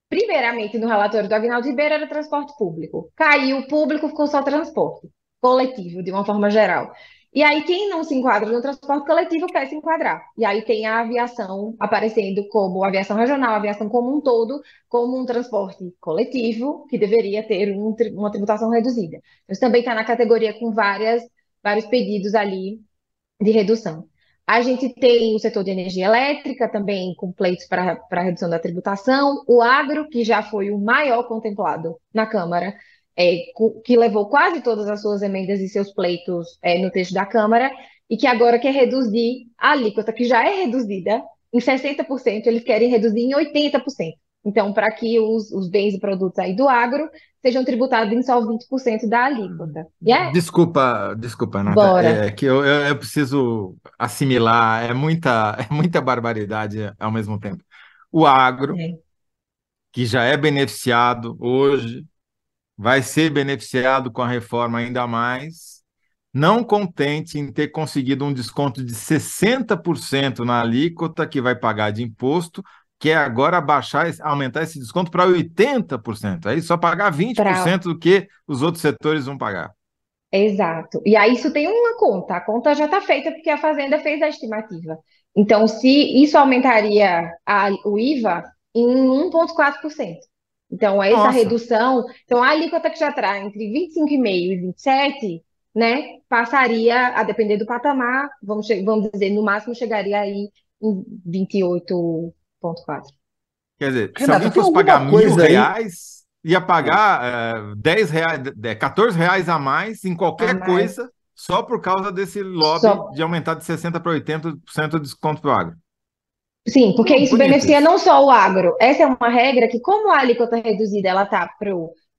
Primeiramente, no relatório do Agnaldo Ribeiro, era transporte público. Caiu o público, ficou só transporte coletivo, de uma forma geral. E aí, quem não se enquadra no transporte coletivo quer se enquadrar. E aí tem a aviação aparecendo como aviação regional, aviação como um todo, como um transporte coletivo, que deveria ter um uma tributação reduzida. Isso também está na categoria com várias, vários pedidos ali de redução. A gente tem o setor de energia elétrica também com pleitos para redução da tributação, o agro, que já foi o maior contemplado na Câmara, é, que levou quase todas as suas emendas e seus pleitos é, no texto da Câmara, e que agora quer reduzir a alíquota, que já é reduzida em 60%, eles querem reduzir em 80%. Então, para que os, os bens e produtos aí do agro sejam tributados em só 20% da alíquota. E é, Desculpa, desculpa, Renata, bora. é que eu, eu, eu preciso assimilar, é muita, é muita barbaridade ao mesmo tempo. O agro, É. que já é beneficiado hoje, vai ser beneficiado com a reforma ainda mais, não contente em ter conseguido um desconto de 60% na alíquota que vai pagar de imposto, quer agora baixar, aumentar esse desconto para 80%. Aí só pagar 20% do que os outros setores vão pagar. Exato. E aí isso tem uma conta. A conta já está feita porque a Fazenda fez a estimativa. Então, se isso aumentaria a- o IVA em 1,4%. Então, essa Nossa. redução, então a alíquota que já está entre 25,5% e 27%, né, passaria, a depender do patamar, vamos, vamos dizer, no máximo chegaria aí em 28,4%. Quer dizer, se Renata, alguém tem fosse pagar mil coisa aí- reais, ia pagar eh, 10 reais, eh, 14 reais a mais em qualquer mais. coisa, só por causa desse lobby Só. de aumentar de 60% para 80% o desconto para o agro. Sim, porque isso bonito beneficia não só o agro. Essa é uma regra que, como a alíquota reduzida ela tá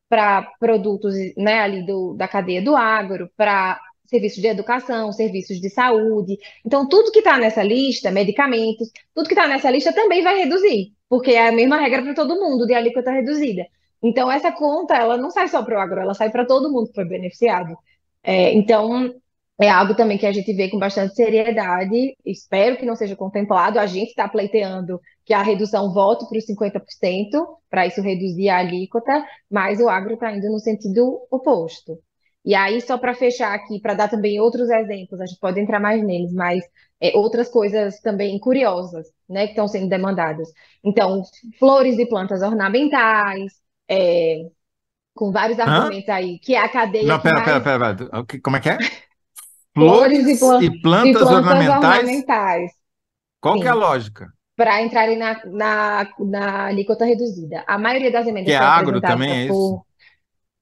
para produtos, né, ali do, da cadeia do agro, para serviços de educação, serviços de saúde. Então, tudo que está nessa lista, medicamentos, tudo que está nessa lista também vai reduzir, porque é a mesma regra para todo mundo de alíquota reduzida. Então, essa conta, ela não sai só para o agro, ela sai para todo mundo que foi beneficiado. É, então, é algo também que a gente vê com bastante seriedade. Espero que não seja contemplado. A gente está pleiteando que a redução volte para os 50%, para isso reduzir a alíquota, mas o agro está indo no sentido oposto. E aí, só para fechar aqui, para dar também outros exemplos, a gente pode entrar mais neles, mas é, outras coisas também curiosas, né, que estão sendo demandadas. Então, flores e plantas ornamentais, é, com vários Hã? argumentos aí, que é a cadeia Não, pera, mais... pera, pera, pera. Como é que é? Flores e plan- e plantas e plantas ornamentais. ornamentais. Qual que é a Sim. lógica? para entrarem na, na, na alíquota reduzida. A maioria das emendas Que é agro também, é isso? por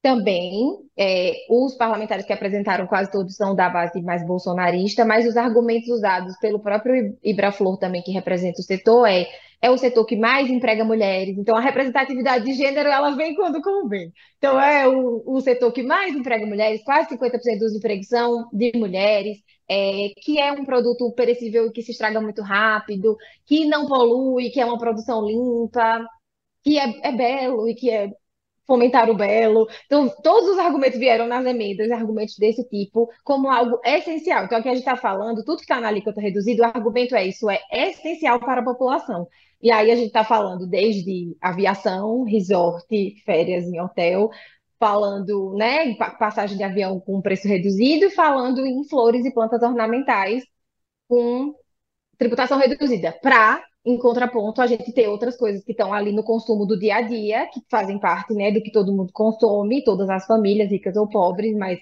também é, os parlamentares que apresentaram quase todos são da base mais bolsonarista, mas os argumentos usados pelo próprio Ibraflor também que representa o setor é é o setor que mais emprega mulheres, então a representatividade de gênero ela vem quando convém. Então é o, o setor que mais emprega mulheres, quase 50% dos empregos são de mulheres, é, que é um produto perecível que se estraga muito rápido, que não polui, que é uma produção limpa, que é, é belo e que é fomentar o belo. Então, todos os argumentos vieram nas emendas, argumentos desse tipo, como algo essencial. Então, aqui a gente está falando, tudo que está na alíquota reduzida, o argumento é isso, é essencial para a população. E aí a gente está falando desde aviação, resort, férias em hotel, falando né, em passagem de avião com preço reduzido, falando em flores e plantas ornamentais com tributação reduzida, para, em contraponto, a gente ter outras coisas que estão ali no consumo do dia a dia, que fazem parte né, do que todo mundo consome, todas as famílias, ricas ou pobres, mas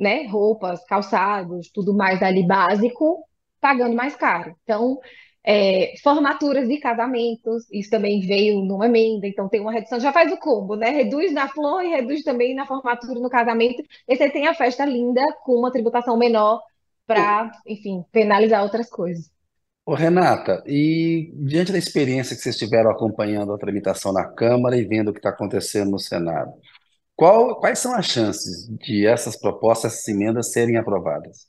né, roupas, calçados, tudo mais ali básico, pagando mais caro. Então, é, formaturas de casamentos, isso também veio numa emenda, então tem uma redução, já faz o combo, né? Reduz na flor e reduz também na formatura no casamento, e você tem a festa linda com uma tributação menor para, enfim, penalizar outras coisas. Ô, Renata, e diante da experiência que vocês tiveram acompanhando a tramitação na Câmara e vendo o que está acontecendo no Senado, qual, quais são as chances de essas propostas, essas emendas serem aprovadas?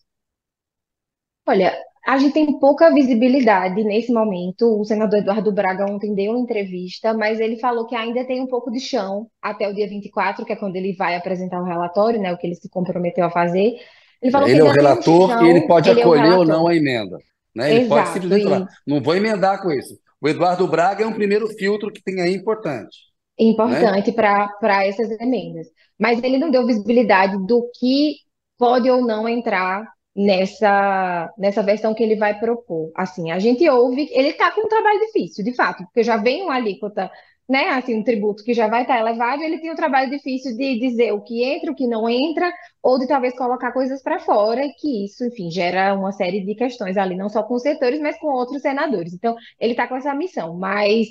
Olha, a gente tem pouca visibilidade nesse momento. O senador Eduardo Braga ontem deu uma entrevista, mas ele falou que ainda tem um pouco de chão até o dia 24, que é quando ele vai apresentar o relatório, né, o que ele se comprometeu a fazer. Ele falou ele é o relator um chão, e ele pode ele acolher é ou não a emenda. Né? Ele Exato, pode simplesmente falar, não vou emendar com isso. O Eduardo Braga é um primeiro filtro que tem aí importante. Importante né? para essas emendas. Mas ele não deu visibilidade do que pode ou não entrar nessa, nessa versão que ele vai propor. Assim, a gente ouve, ele está com um trabalho difícil, de fato, porque já vem uma alíquota, né, assim, um tributo que já vai estar tá elevado, ele tem um trabalho difícil de dizer o que entra, o que não entra, ou de talvez colocar coisas para fora, e que isso, enfim, gera uma série de questões ali, não só com os setores, mas com outros senadores. Então, ele está com essa missão, mas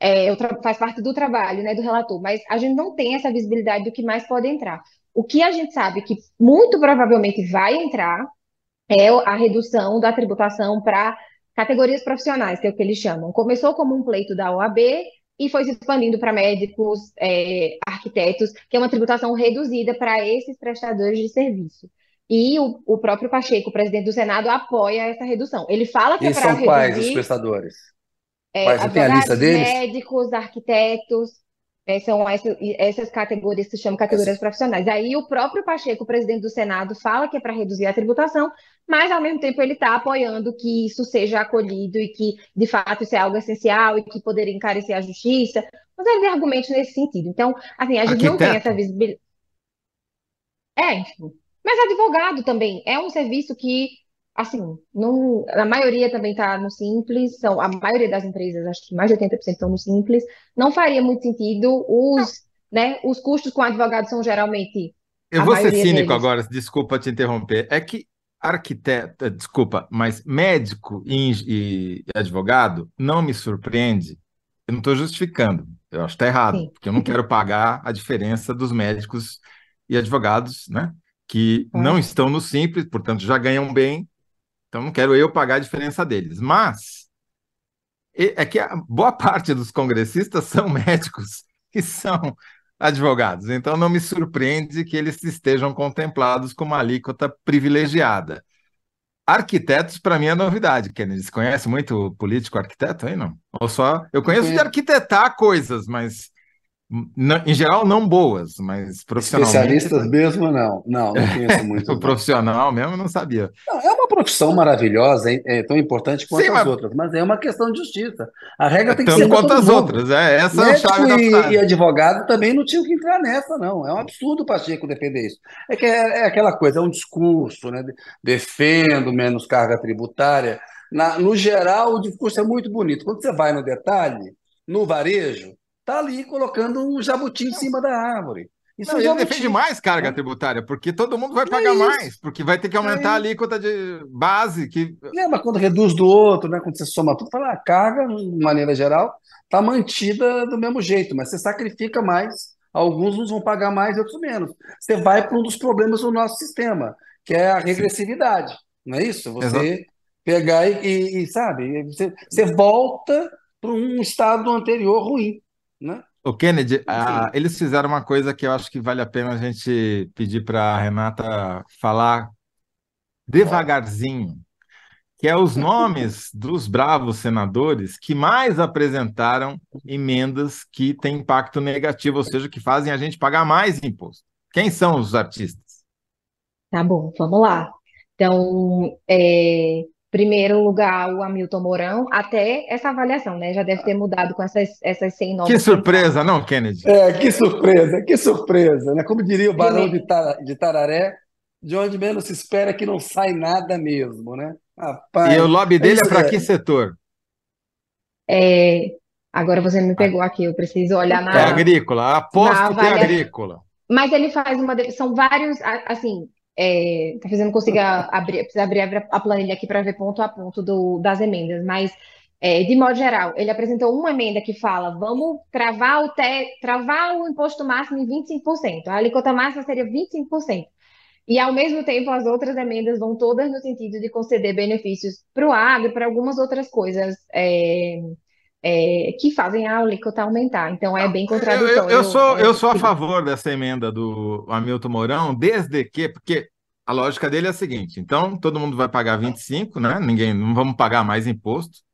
é, faz parte do trabalho, né, do relator, mas a gente não tem essa visibilidade do que mais pode entrar. O que a gente sabe que muito provavelmente vai entrar é a redução da tributação para categorias profissionais, que é o que eles chamam. Começou como um pleito da OAB e foi se expandindo para médicos, é, arquitetos, que é uma tributação reduzida para esses prestadores de serviço. E o, o, próprio Pacheco, presidente do Senado, apoia essa redução. Ele fala que e é para reduzir... quais os prestadores? É, quais, tem a lista deles? médicos, arquitetos, é, são essas, essas, categorias que se chamam categorias profissionais. Aí o próprio Pacheco, presidente do Senado, fala que é para reduzir a tributação, mas ao mesmo tempo ele está apoiando que isso seja acolhido e que, de fato, isso é algo essencial e que poderia encarecer a justiça. Mas ele tem argumentos nesse sentido. Então, assim, a gente Arquiteto. não tem essa visibilidade. É, enfim. Mas advogado também é um serviço que Assim, não, a maioria também está no Simples, são, a maioria das empresas, acho que mais de 80% estão no Simples. Não faria muito sentido, os, né, os custos com advogado são geralmente. Eu vou ser cínico deles. agora, desculpa te interromper. É que arquiteto, desculpa, mas médico e, advogado não me surpreende. Eu não estou justificando, eu acho que está errado, Sim. porque eu não quero pagar a diferença dos médicos e advogados, né? Que não estão no Simples, portanto já ganham bem então não quero eu pagar a diferença deles. Mas é que a boa parte dos congressistas são médicos e são advogados. Então não me surpreende que eles estejam contemplados com uma alíquota privilegiada. Arquitetos, para mim, é novidade. Kennedy, você conhece muito político arquiteto aí, não? Ou só. Eu conheço de arquitetar coisas, mas em geral, não boas, mas profissionalmente. Especialistas mesmo, não. Não, não conheço muito. o profissional mesmo não sabia. Não, é uma profissão maravilhosa, é tão importante quanto Sim, as mas... outras, mas é uma questão de justiça. A regra é tem que ser. quanto as mundo. outras, é. Essa Médico é a chave e, e advogado também não tinham que entrar nessa, não. É um absurdo o Pacheco defender isso. É que é, é aquela coisa, é um discurso, né? Defendo menos carga tributária. Na, no geral, o discurso é muito bonito. Quando você vai no detalhe, no varejo, Está ali colocando um jabuti em cima da árvore. Isso não, é ele defende mais carga tributária, porque todo mundo vai pagar é mais, porque vai ter que aumentar é a alíquota de base. Que... É, mas quando reduz do outro, né, quando você soma tudo, fala, a carga, de maneira geral, está mantida do mesmo jeito, mas você sacrifica mais, alguns uns vão pagar mais outros menos. Você vai para um dos problemas do nosso sistema, que é a regressividade, Sim. não é isso? Você Exato. pegar e, e, e sabe, você, você volta para um estado anterior ruim. Né? O Kennedy, a, eles fizeram uma coisa que eu acho que vale a pena a gente pedir para a Renata falar devagarzinho, que é os nomes dos bravos senadores que mais apresentaram emendas que têm impacto negativo, ou seja, que fazem a gente pagar mais imposto. Quem são os artistas? Tá bom, vamos lá. Então, é, primeiro lugar o Hamilton Mourão, até essa avaliação, né? Já deve ter mudado com essas, essas 100 novas. Que surpresa, não, Kennedy? É, que surpresa, que surpresa, né? Como diria o Barão de, Tar de Tararé, de onde menos se espera que não sai nada mesmo, né? Rapaz, e o lobby dele é para é. que setor? É, agora você me pegou aqui, eu preciso olhar na. É agrícola, aposto que é agrícola. Mas ele faz uma. São vários, assim, é, tá fazendo consiga abrir, precisa abrir a planilha aqui para ver ponto a ponto do, das emendas, mas é, de modo geral, ele apresentou uma emenda que fala: vamos travar o, te, travar o imposto máximo em 25%, a alíquota máxima seria 25%. E, ao mesmo tempo, as outras emendas vão todas no sentido de conceder benefícios para o agro e para algumas outras coisas é, é, que fazem a alíquota aumentar. Então é bem contraditório. Eu, eu, eu sou, eu sou a favor dessa emenda do Hamilton Mourão, desde que, porque a lógica dele é a seguinte: então todo mundo vai pagar 25, né? Ninguém, não vamos pagar mais imposto.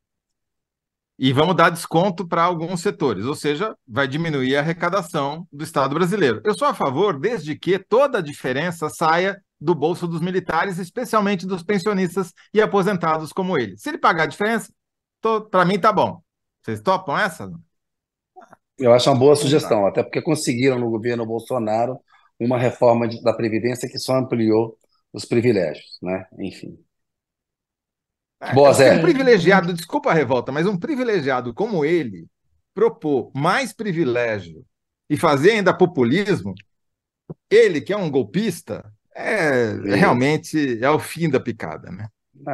E vamos dar desconto para alguns setores, ou seja, vai diminuir a arrecadação do Estado brasileiro. Eu sou a favor, desde que toda a diferença saia do bolso dos militares, especialmente dos pensionistas e aposentados como ele. Se ele pagar a diferença, para mim tá bom. Vocês topam essa? Eu acho uma boa sugestão, até porque conseguiram no governo Bolsonaro uma reforma de, da Previdência que só ampliou os privilégios, né? Enfim. É, boa, Zé. Um privilegiado, desculpa a revolta, mas um privilegiado como ele propor mais privilégio e fazer ainda populismo, ele que é um golpista, é, realmente é o fim da picada, né?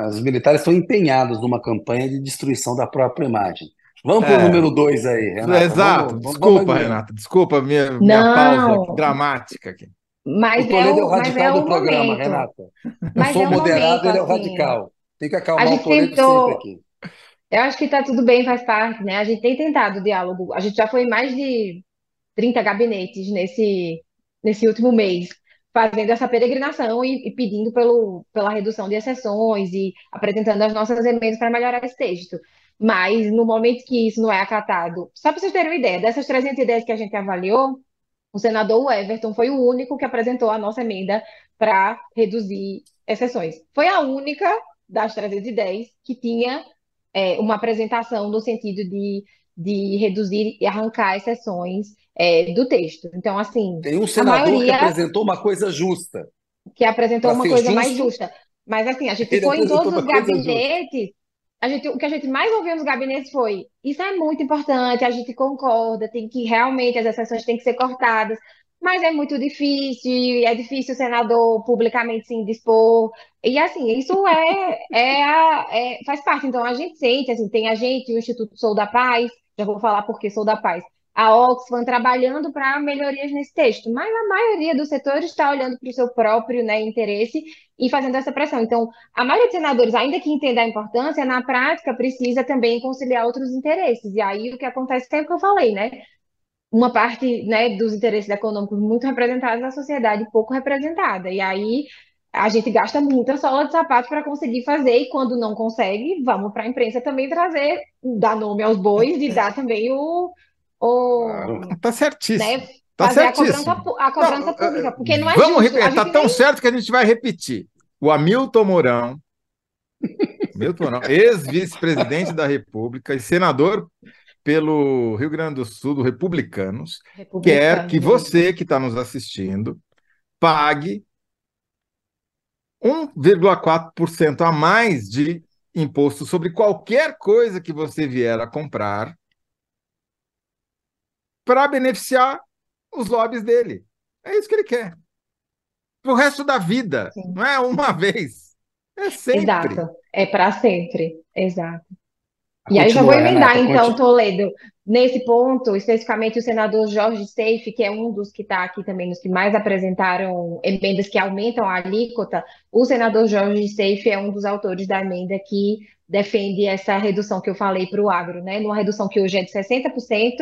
Os militares estão empenhados numa campanha de destruição da própria imagem. Vamos para o é. número dois aí, Renata. Exato. Vamos, Desculpa, vamos Renata. Desculpa minha, minha pausa dramática aqui. Mas o Toledo é o, é o radical é do programa, momento. Renata. Mas eu sou é moderado, momento, ele é o assim. radical. Tem que acalmar o Toledo tentou... sempre aqui. Eu acho que está tudo bem, faz parte, né? A gente tem tentado o diálogo. A gente já foi em mais de 30 gabinetes nesse, nesse último mês, fazendo essa peregrinação e, e pedindo pelo, pela redução de exceções e apresentando as nossas emendas para melhorar esse texto. Mas no momento que isso não é acatado, só para vocês terem uma ideia, dessas 310 que a gente avaliou, o senador Everton foi o único que apresentou a nossa emenda para reduzir exceções. Foi a única das 310 que tinha é, uma apresentação no sentido de, de reduzir e arrancar exceções é, do texto. Então, assim. Tem um senador maioria, que apresentou uma coisa justa. Que apresentou uma coisa justo, mais justa. Mas, assim, a gente foi em todos os gabinetes a gente, o que a gente mais ouviu nos gabinetes foi: isso é muito importante, a gente concorda, tem que realmente as exceções têm que ser cortadas, mas é muito difícil, é difícil o senador publicamente se indispor. E assim, isso é, é, a, é, faz parte. Então a gente sente, assim, tem a gente, o Instituto Sou da Paz, já vou falar porque Sou da Paz, a Oxfam trabalhando para melhorias nesse texto, mas a maioria dos setores está olhando para o seu próprio né, interesse e fazendo essa pressão. Então, a maioria dos senadores, ainda que entenda a importância, na prática precisa também conciliar outros interesses. E aí o que acontece é o que eu falei, né? Uma parte né, dos interesses econômicos muito representados na sociedade pouco representada. E aí a gente gasta muita sola de sapato para conseguir fazer, e quando não consegue, vamos para a imprensa também trazer, dar nome aos bois e dar também o, ou, tá certíssimo. Né, tá fazer certíssimo. a cobrança, a cobrança não, pública, porque não é Vamos justo. repetir, tá tão certo que a gente vai repetir. O Hamilton Mourão, Hamilton Mourão ex-vice-presidente da República e senador pelo Rio Grande do Sul, do Republicanos, quer que você que está nos assistindo pague 1,4% a mais de imposto sobre qualquer coisa que você vier a comprar para beneficiar os lobbies dele. É isso que ele quer. Para o resto da vida, Sim. não é uma vez. É sempre. Exato. É para sempre. Exato. E aí já vou emendar, Renata, então, continua. Toledo, nesse ponto, especificamente o senador Jorge Seife, que é um dos que está aqui também, nos que mais apresentaram emendas que aumentam a alíquota, o senador Jorge Seife é um dos autores da emenda que defende essa redução que eu falei para o agro, né? Numa redução que hoje é de 60%,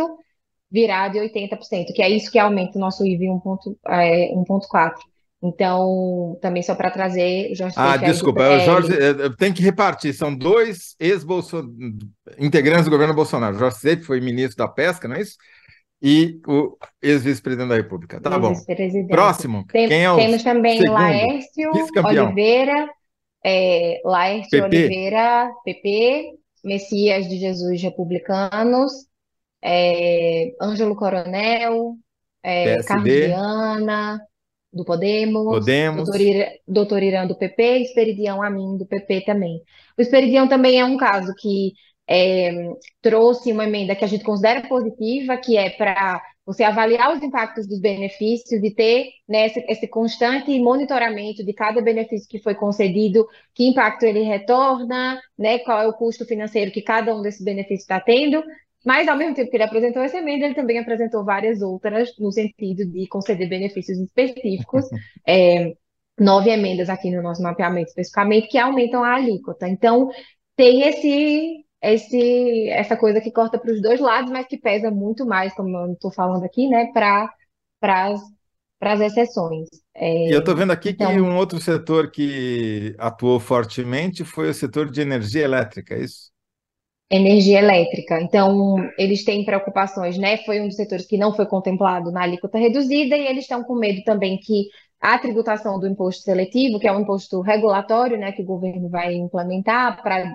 virar de 80%, que é isso que aumenta o nosso IV 1.4. É, então, também só para trazer Jorge Ah, desculpa, o Jorge tem que repartir, são dois ex-integrantes do governo Bolsonaro. Jorge Seif foi ministro da Pesca, não é isso? E o ex-vice-presidente da República. Tá bom. Próximo. Tem, quem é o Temos também segundo? Laércio Oliveira, é, Laerte PP, Oliveira, PP, Messias de Jesus, Republicanos, é, Ângelo Coronel, é, Viana, do Podemos, doutor, Podemos. Ira, doutor Irã do PP Esperidião Amin do PP também. O Esperidião também é um caso que é, trouxe uma emenda que a gente considera positiva, que é para você avaliar os impactos dos benefícios e ter né, esse, esse, constante monitoramento de cada benefício que foi concedido, que impacto ele retorna, né, qual é o custo financeiro que cada um desses benefícios está tendo, mas, ao mesmo tempo que ele apresentou essa emenda, ele também apresentou várias outras no sentido de conceder benefícios específicos. É, nove emendas aqui no nosso mapeamento, especificamente, que aumentam a alíquota. Então, tem esse, esse, essa coisa que corta para os dois lados, mas que pesa muito mais, como eu estou falando aqui, né, para as exceções. É, E eu estou vendo aqui que então, um outro setor que atuou fortemente foi o setor de energia elétrica, é isso? Energia elétrica. Então, eles têm preocupações, né? Foi um dos setores que não foi contemplado na alíquota reduzida e eles estão com medo também que a tributação do imposto seletivo, que é um imposto regulatório, né, que o governo vai implementar para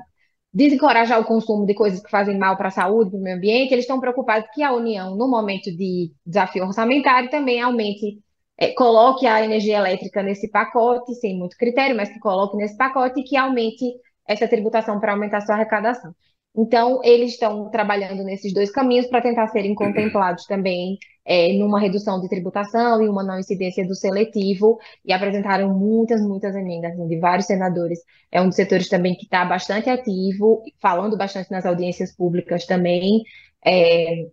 desencorajar o consumo de coisas que fazem mal para a saúde, para o meio ambiente, eles estão preocupados que a União, no momento de desafio orçamentário, também aumente, é, coloque a energia elétrica nesse pacote, sem muito critério, mas que coloque nesse pacote e que aumente essa tributação para aumentar sua arrecadação. Então, eles estão trabalhando nesses dois caminhos para tentar serem contemplados também é, numa redução de tributação e uma não incidência do seletivo, e apresentaram muitas, muitas emendas assim, de vários senadores. É um dos setores também que está bastante ativo, falando bastante nas audiências públicas também, é,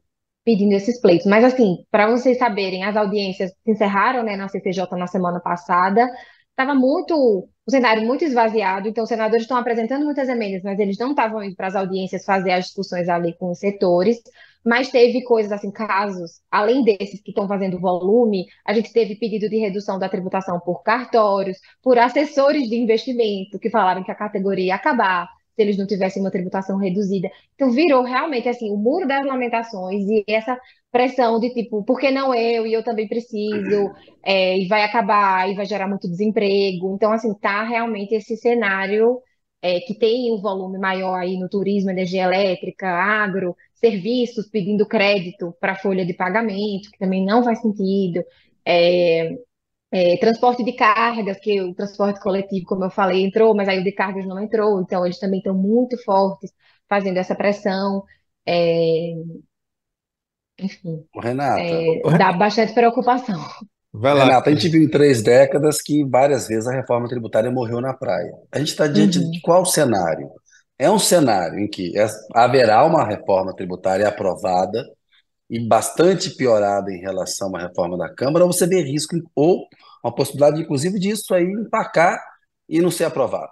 pedindo esses pleitos. Mas, assim, para vocês saberem, as audiências se encerraram né, na CCJ na semana passada, estava muito um cenário muito esvaziado, então os senadores estão apresentando muitas emendas, mas eles não estavam indo para as audiências fazer as discussões ali com os setores, mas teve coisas assim, casos, além desses que estão fazendo volume, a gente teve pedido de redução da tributação por cartórios, por assessores de investimento, que falaram que a categoria ia acabar se eles não tivessem uma tributação reduzida. Então virou realmente assim, o muro das lamentações e essa pressão de tipo, por que não eu? E eu também preciso, é, e vai acabar, e vai gerar muito desemprego. Então, assim, tá realmente esse cenário é, que tem um volume maior aí no turismo, energia elétrica, agro, serviços pedindo crédito para folha de pagamento, que também não faz sentido. É, é, transporte de cargas, que o transporte coletivo, como eu falei, entrou, mas aí o de cargas não entrou, então eles também estão muito fortes fazendo essa pressão. É, enfim, Renata, é, dá bastante preocupação. Vai lá, Renata, a gente viu em três décadas que várias vezes a reforma tributária morreu na praia. A gente está diante Uhum. de qual cenário? É um cenário em que é- haverá uma reforma tributária aprovada e bastante piorada em relação à reforma da Câmara, ou você vê risco ou uma possibilidade, inclusive, disso aí empacar e não ser aprovado?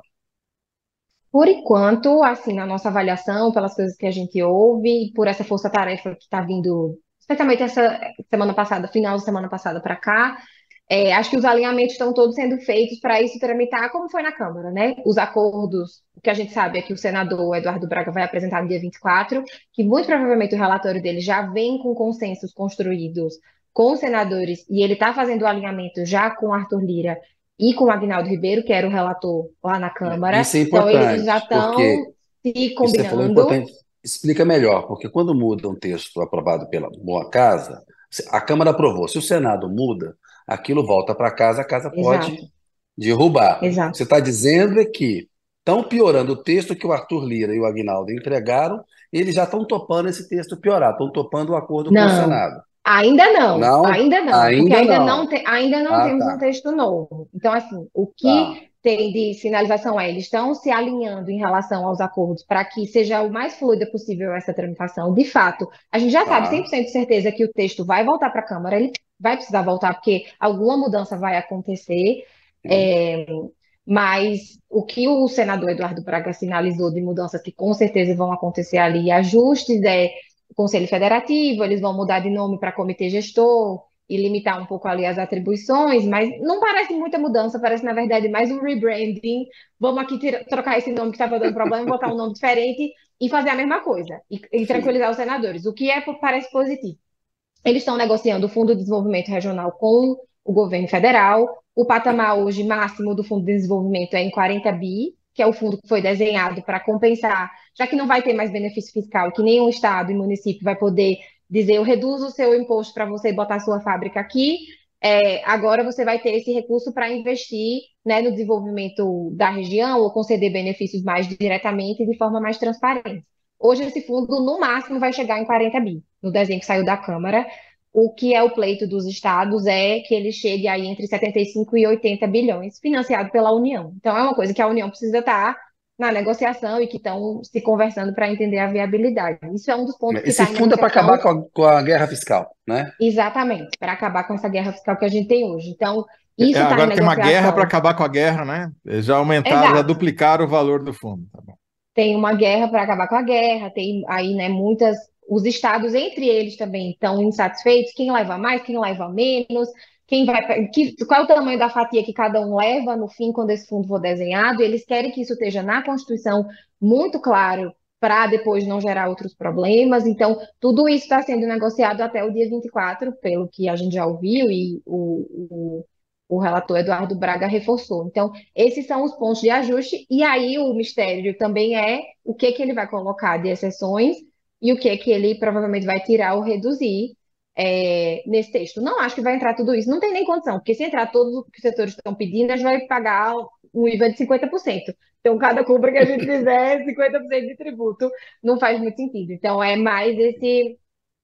Por enquanto, assim, na nossa avaliação, pelas coisas que a gente ouve, por essa força-tarefa que está vindo, especialmente essa semana passada, final de semana passada para cá, é, acho que os alinhamentos estão todos sendo feitos para isso tramitar como foi na Câmara, né? Os acordos, o que a gente sabe é que o senador Eduardo Braga vai apresentar no dia 24, que muito provavelmente o relatório dele já vem com consensos construídos com os senadores, e ele está fazendo o alinhamento já com Arthur Lira e com o Agnaldo Ribeiro, que era o relator lá na Câmara. Isso é Então, eles já importante, estão se é combinando. importante. Explica melhor, porque quando muda um texto aprovado pela boa casa, a Câmara aprovou. Se o Senado muda, aquilo volta para casa, a casa pode Exato, derrubar. exato. Você está dizendo é que estão piorando o texto que o Arthur Lira e o Aguinaldo entregaram, eles já estão topando esse texto piorar, estão topando o acordo com o Não, Senado. Ainda não, Não? ainda não, porque Ainda ainda não. não, te- ainda não Ah, temos um tá. texto novo. Então, assim, o Tá. que tem de sinalização é, eles estão se alinhando em relação aos acordos para que seja o mais fluida possível essa tramitação. De fato, a gente já sabe Tá. 100% de certeza que o texto vai voltar para a Câmara, ele vai precisar voltar, porque alguma mudança vai acontecer. É, mas o que o senador Eduardo Braga sinalizou de mudanças que com certeza vão acontecer ali, ajustes, é Conselho Federativo, eles vão mudar de nome para Comitê Gestor e limitar um pouco ali as atribuições, mas não parece muita mudança, parece na verdade mais um rebranding. Vamos aqui tira- trocar esse nome que estava dando problema, botar um nome diferente e fazer a mesma coisa e, e tranquilizar os senadores, o que é parece positivo. Eles estão negociando o Fundo de Desenvolvimento Regional com o governo federal. O patamar hoje máximo do Fundo de Desenvolvimento é em 40 bi, que é o fundo que foi desenhado para compensar, já que não vai ter mais benefício fiscal, que nenhum estado e município vai poder dizer eu reduzo o seu imposto para você botar sua fábrica aqui, é, agora você vai ter esse recurso para investir né, no desenvolvimento da região ou conceder benefícios mais diretamente e de forma mais transparente. Hoje, esse fundo, no máximo, vai chegar em 40 bi, no desenho que saiu da Câmara. O que é o pleito dos estados é que ele chegue aí entre 75 e 80 bilhões, financiado pela União. Então, é uma coisa que a União precisa estar na negociação e que estão se conversando para entender a viabilidade. Isso é um dos pontos Esse que Esse fundo é para acabar com a, com a, guerra fiscal, né? Exatamente, para acabar com essa guerra fiscal que a gente tem hoje. Então, isso é, tá agora tem uma guerra para acabar com a guerra, né? Já aumentaram, Exato. já duplicaram o valor do fundo. Tá tem uma guerra para acabar com a guerra, tem aí, né, muitas os estados entre eles também estão insatisfeitos, quem leva mais, quem leva menos, quem vai, que, qual é o tamanho da fatia que cada um leva no fim quando esse fundo for desenhado, eles querem que isso esteja na Constituição muito claro para depois não gerar outros problemas. Então, tudo isso está sendo negociado até o dia 24, pelo que a gente já ouviu e o, o, o relator Eduardo Braga reforçou. Então, esses são os pontos de ajuste, e aí o mistério também é o que, que ele vai colocar de exceções e o que, que ele provavelmente vai tirar ou reduzir é, nesse texto. Não acho que vai entrar tudo isso, não tem nem condição, porque se entrar todos os que os setores estão pedindo, a gente vai pagar um IVA de 50%. Então, cada compra que a gente fizer, 50% de tributo, não faz muito sentido. Então, é mais esse,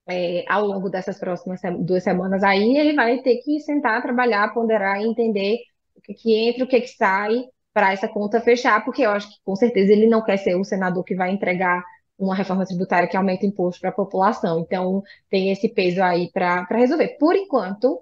é, ao longo dessas próximas duas semanas aí, ele vai ter que sentar, trabalhar, ponderar e entender o que, que entra, o que, que sai para essa conta fechar, porque eu acho que com certeza ele não quer ser o senador que vai entregar uma reforma tributária que aumenta o imposto para a população. Então, tem esse peso aí para resolver. Por enquanto,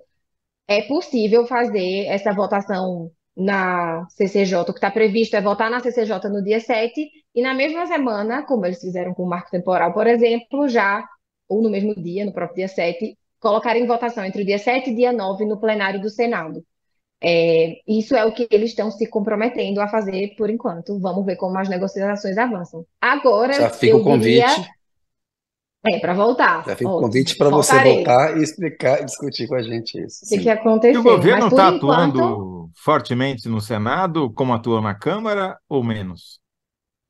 é possível fazer essa votação na CCJ. O que está previsto é votar na CCJ no dia 7 e na mesma semana, como eles fizeram com o marco temporal, por exemplo, já, ou no mesmo dia, no próprio dia 7, colocar em votação entre o dia 7 e dia 9 no plenário do Senado. É, isso é o que eles estão se comprometendo a fazer por enquanto. Vamos ver como as negociações avançam. Agora, Já fica o convite. Diria, é, para voltar. Já fica o convite para você voltar e explicar e discutir com a gente isso. O que aconteceu. E o governo está atuando enquanto... fortemente no Senado, como atua na Câmara, ou menos?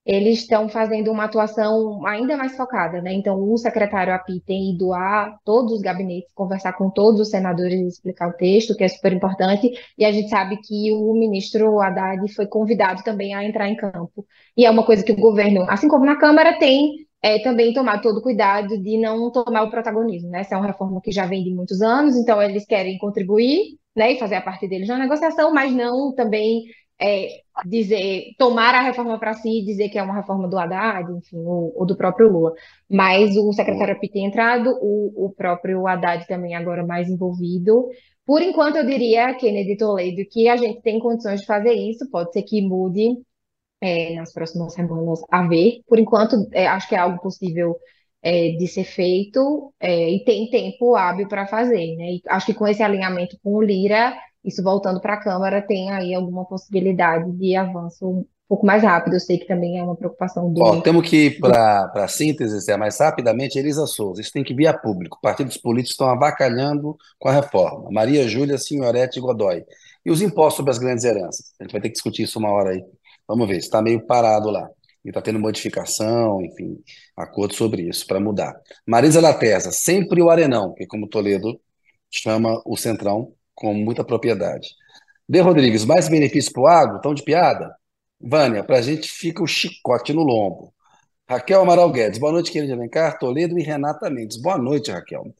Eles estão fazendo uma atuação ainda mais focada, né? Então, o secretário API tem ido a todos os gabinetes, conversar com todos os senadores e explicar o texto, que é super importante, e a gente sabe que o ministro Haddad foi convidado também a entrar em campo. E é uma coisa que o governo, assim como na Câmara, tem é, também tomar todo o cuidado de não tomar o protagonismo, né? Essa é uma reforma que já vem de muitos anos, então eles querem contribuir, né, e fazer a parte deles na negociação, mas não também é, dizer, tomar a reforma para si e dizer que é uma reforma do Haddad, enfim, ou, ou do próprio Lula. Mas o secretário Pitt tem entrado, o, o próprio Haddad também agora mais envolvido. Por enquanto, eu diria, Kennedy Toledo, que a gente tem condições de fazer isso, pode ser que mude é, nas próximas semanas a ver. Por enquanto, é, acho que é algo possível é, de ser feito é, e tem tempo hábil para fazer, né? E acho que com esse alinhamento com o Lira, isso voltando para a Câmara, tem aí alguma possibilidade de avanço um pouco mais rápido. Eu sei que também é uma preocupação do. Ó, temos que ir para a síntese, é mais rapidamente, Elisa Souza. Isso tem que vir a público. Partidos políticos estão avacalhando com a reforma. Maria Júlia Senhorete Godoy. E os impostos sobre as grandes heranças? A gente vai ter que discutir isso uma hora aí. Vamos ver, está meio parado lá. E está tendo modificação, enfim, acordo sobre isso, para mudar. Marisa Latesa, sempre o Arenão, que como Toledo chama o Centrão com muita propriedade. De Rodrigues, mais benefícios para o agro? Estão de piada? Vânia, para a gente fica o chicote no lombo. Raquel Amaral Guedes, boa noite, querido Alencar, Toledo e Renata Mendes. Boa noite, Raquel.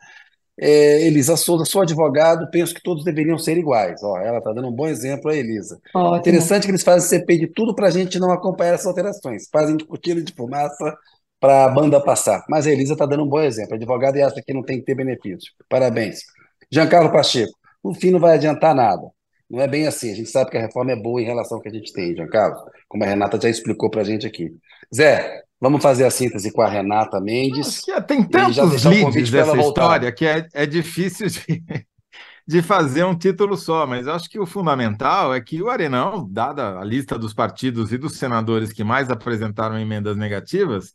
É, Elisa Souza, sou advogado, penso que todos deveriam ser iguais. Ó, ela está dando um bom exemplo a Elisa. Ótimo. Interessante que eles fazem CP de tudo para a gente não acompanhar essas alterações. Fazem de cortina de fumaça para a banda passar. Mas a Elisa está dando um bom exemplo. Advogado e acha que não tem que ter benefício. Parabéns. Giancarlo Pacheco, no fim não vai adiantar nada. Não é bem assim. A gente sabe que a reforma é boa em relação ao que a gente tem, Giancarlo, como a Renata já explicou para a gente aqui. Zé, Vamos fazer a síntese com a Renata Mendes. Que tem tantos leads dessa história que é, é difícil de, de fazer um título só, mas acho que o fundamental é que o Arenão, dada a lista dos partidos e dos senadores que mais apresentaram emendas negativas,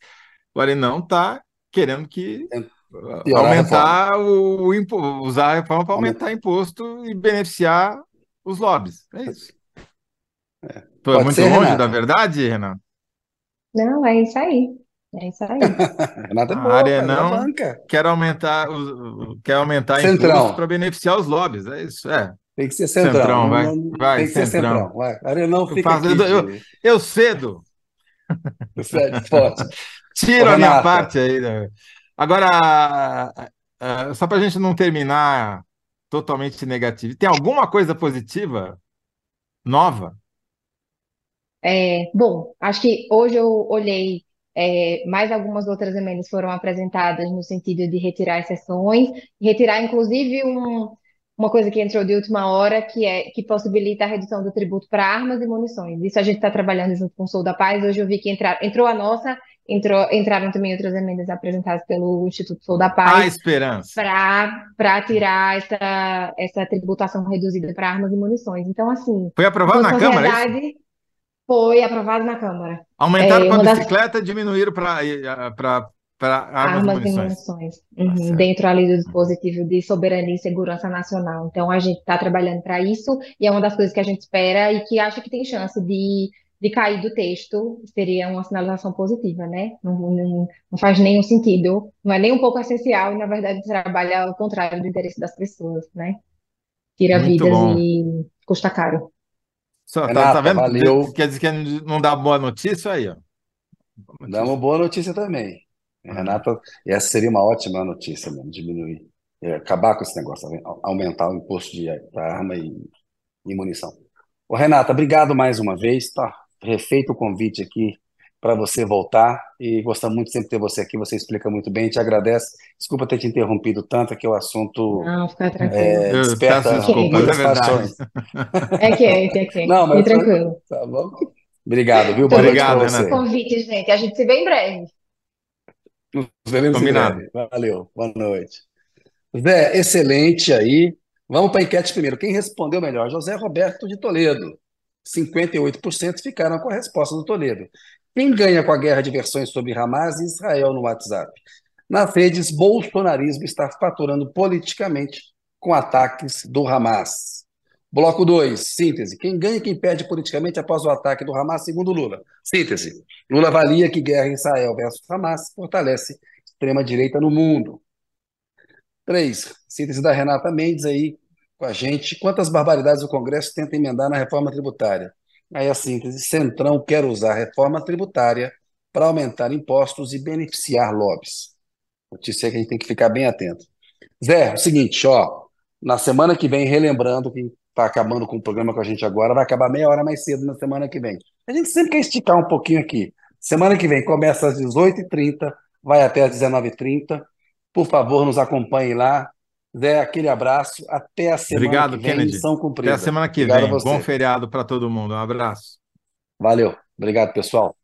o Arenão está querendo que aumentar o, o usar a reforma para aumentar imposto e beneficiar os lobbies. É isso. Estou é. muito ser, longe Renata. da verdade, Renan? Não, é isso aí. É isso aí. Renata é boa, a área não banca. quer aumentar, quer aumentar imposto para beneficiar os lobbies. É isso, é. Tem que ser centrão. centrão vai, não, vai, tem que centrão. ser centrão. Vai. Ariel, não fica eu, faço, aqui, eu, eu, eu cedo. Forte. Tiro a minha parte aí. Né? Agora, só para a gente não terminar totalmente negativo, tem alguma coisa positiva nova? É, bom, acho que hoje eu olhei é, mais algumas outras emendas foram apresentadas no sentido de retirar exceções, retirar inclusive um, uma coisa que entrou de última hora, que é que possibilita a redução do tributo para armas e munições. Isso a gente está trabalhando junto com o Sou da Paz. Hoje eu vi que entrar, entrou a nossa, entrou, entraram também outras emendas apresentadas pelo Instituto Sou da Paz. A esperança. Para tirar essa, essa tributação reduzida para armas e munições. Então, assim. Foi aprovado na Câmara? É foi aprovado na Câmara. Aumentaram é, para a bicicleta, das... diminuíram para para armas, armas, e munições. Uhum, tá dentro ali do dispositivo de soberania e segurança nacional. Então a gente está trabalhando para isso e é uma das coisas que a gente espera e que acha que tem chance de, de cair do texto. Seria uma sinalização positiva, né? Não, não, não faz nenhum sentido, não é nem um pouco essencial e na verdade trabalha ao contrário do interesse das pessoas, né? Tira Muito vidas bom. e custa caro. Só, Renata, tá, tá vendo? Valeu. Quer dizer que não dá boa notícia aí, ó. Dá uma boa notícia também. Renata, essa seria uma ótima notícia mesmo, diminuir, é, acabar com esse negócio, aumentar o imposto de arma e, e munição. Ô, Renata, obrigado mais uma vez, tá refeito o convite aqui para você voltar e gostamos muito sempre de ter você aqui, você explica muito bem, te agradece. Desculpa ter te interrompido tanto, é que o assunto Não, fica tranquilo. É, desperta muitas é paixões. É que é, é que é. Não, mas tranquilo. Tá bom. Obrigado, viu? Boa Obrigado, noite Renata. convite, gente. A gente se vê em breve. Nos vemos Combinado. em breve. Valeu, boa noite. Zé, excelente aí. Vamos para a enquete primeiro. Quem respondeu melhor? José Roberto de Toledo. 58% ficaram com a resposta do Toledo. Quem ganha com a guerra de versões sobre Hamas e Israel no WhatsApp? Nas redes, bolsonarismo está faturando politicamente com ataques do Hamas. Bloco 2, síntese. Quem ganha e quem perde politicamente após o ataque do Hamas, segundo Lula? Síntese. Lula avalia que guerra em Israel versus Hamas fortalece extrema-direita no mundo. 3. Síntese da Renata Mendes aí com a gente. Quantas barbaridades o Congresso tenta emendar na reforma tributária? Aí a síntese. Centrão quer usar a reforma tributária para aumentar impostos e beneficiar lobbies. Notícia que a gente tem que ficar bem atento. Zé, é o seguinte, ó. Na semana que vem, relembrando que está acabando com o programa com a gente agora, vai acabar meia hora mais cedo na semana que vem. A gente sempre quer esticar um pouquinho aqui. Semana que vem começa às 18h30, vai até às 19h30. Por favor, nos acompanhe lá. Zé, aquele abraço. Até a semana Obrigado, que vem. Kennedy. Missão cumprida. Até a semana que Obrigado vem. Bom feriado para todo mundo. Um abraço. Valeu. Obrigado, pessoal.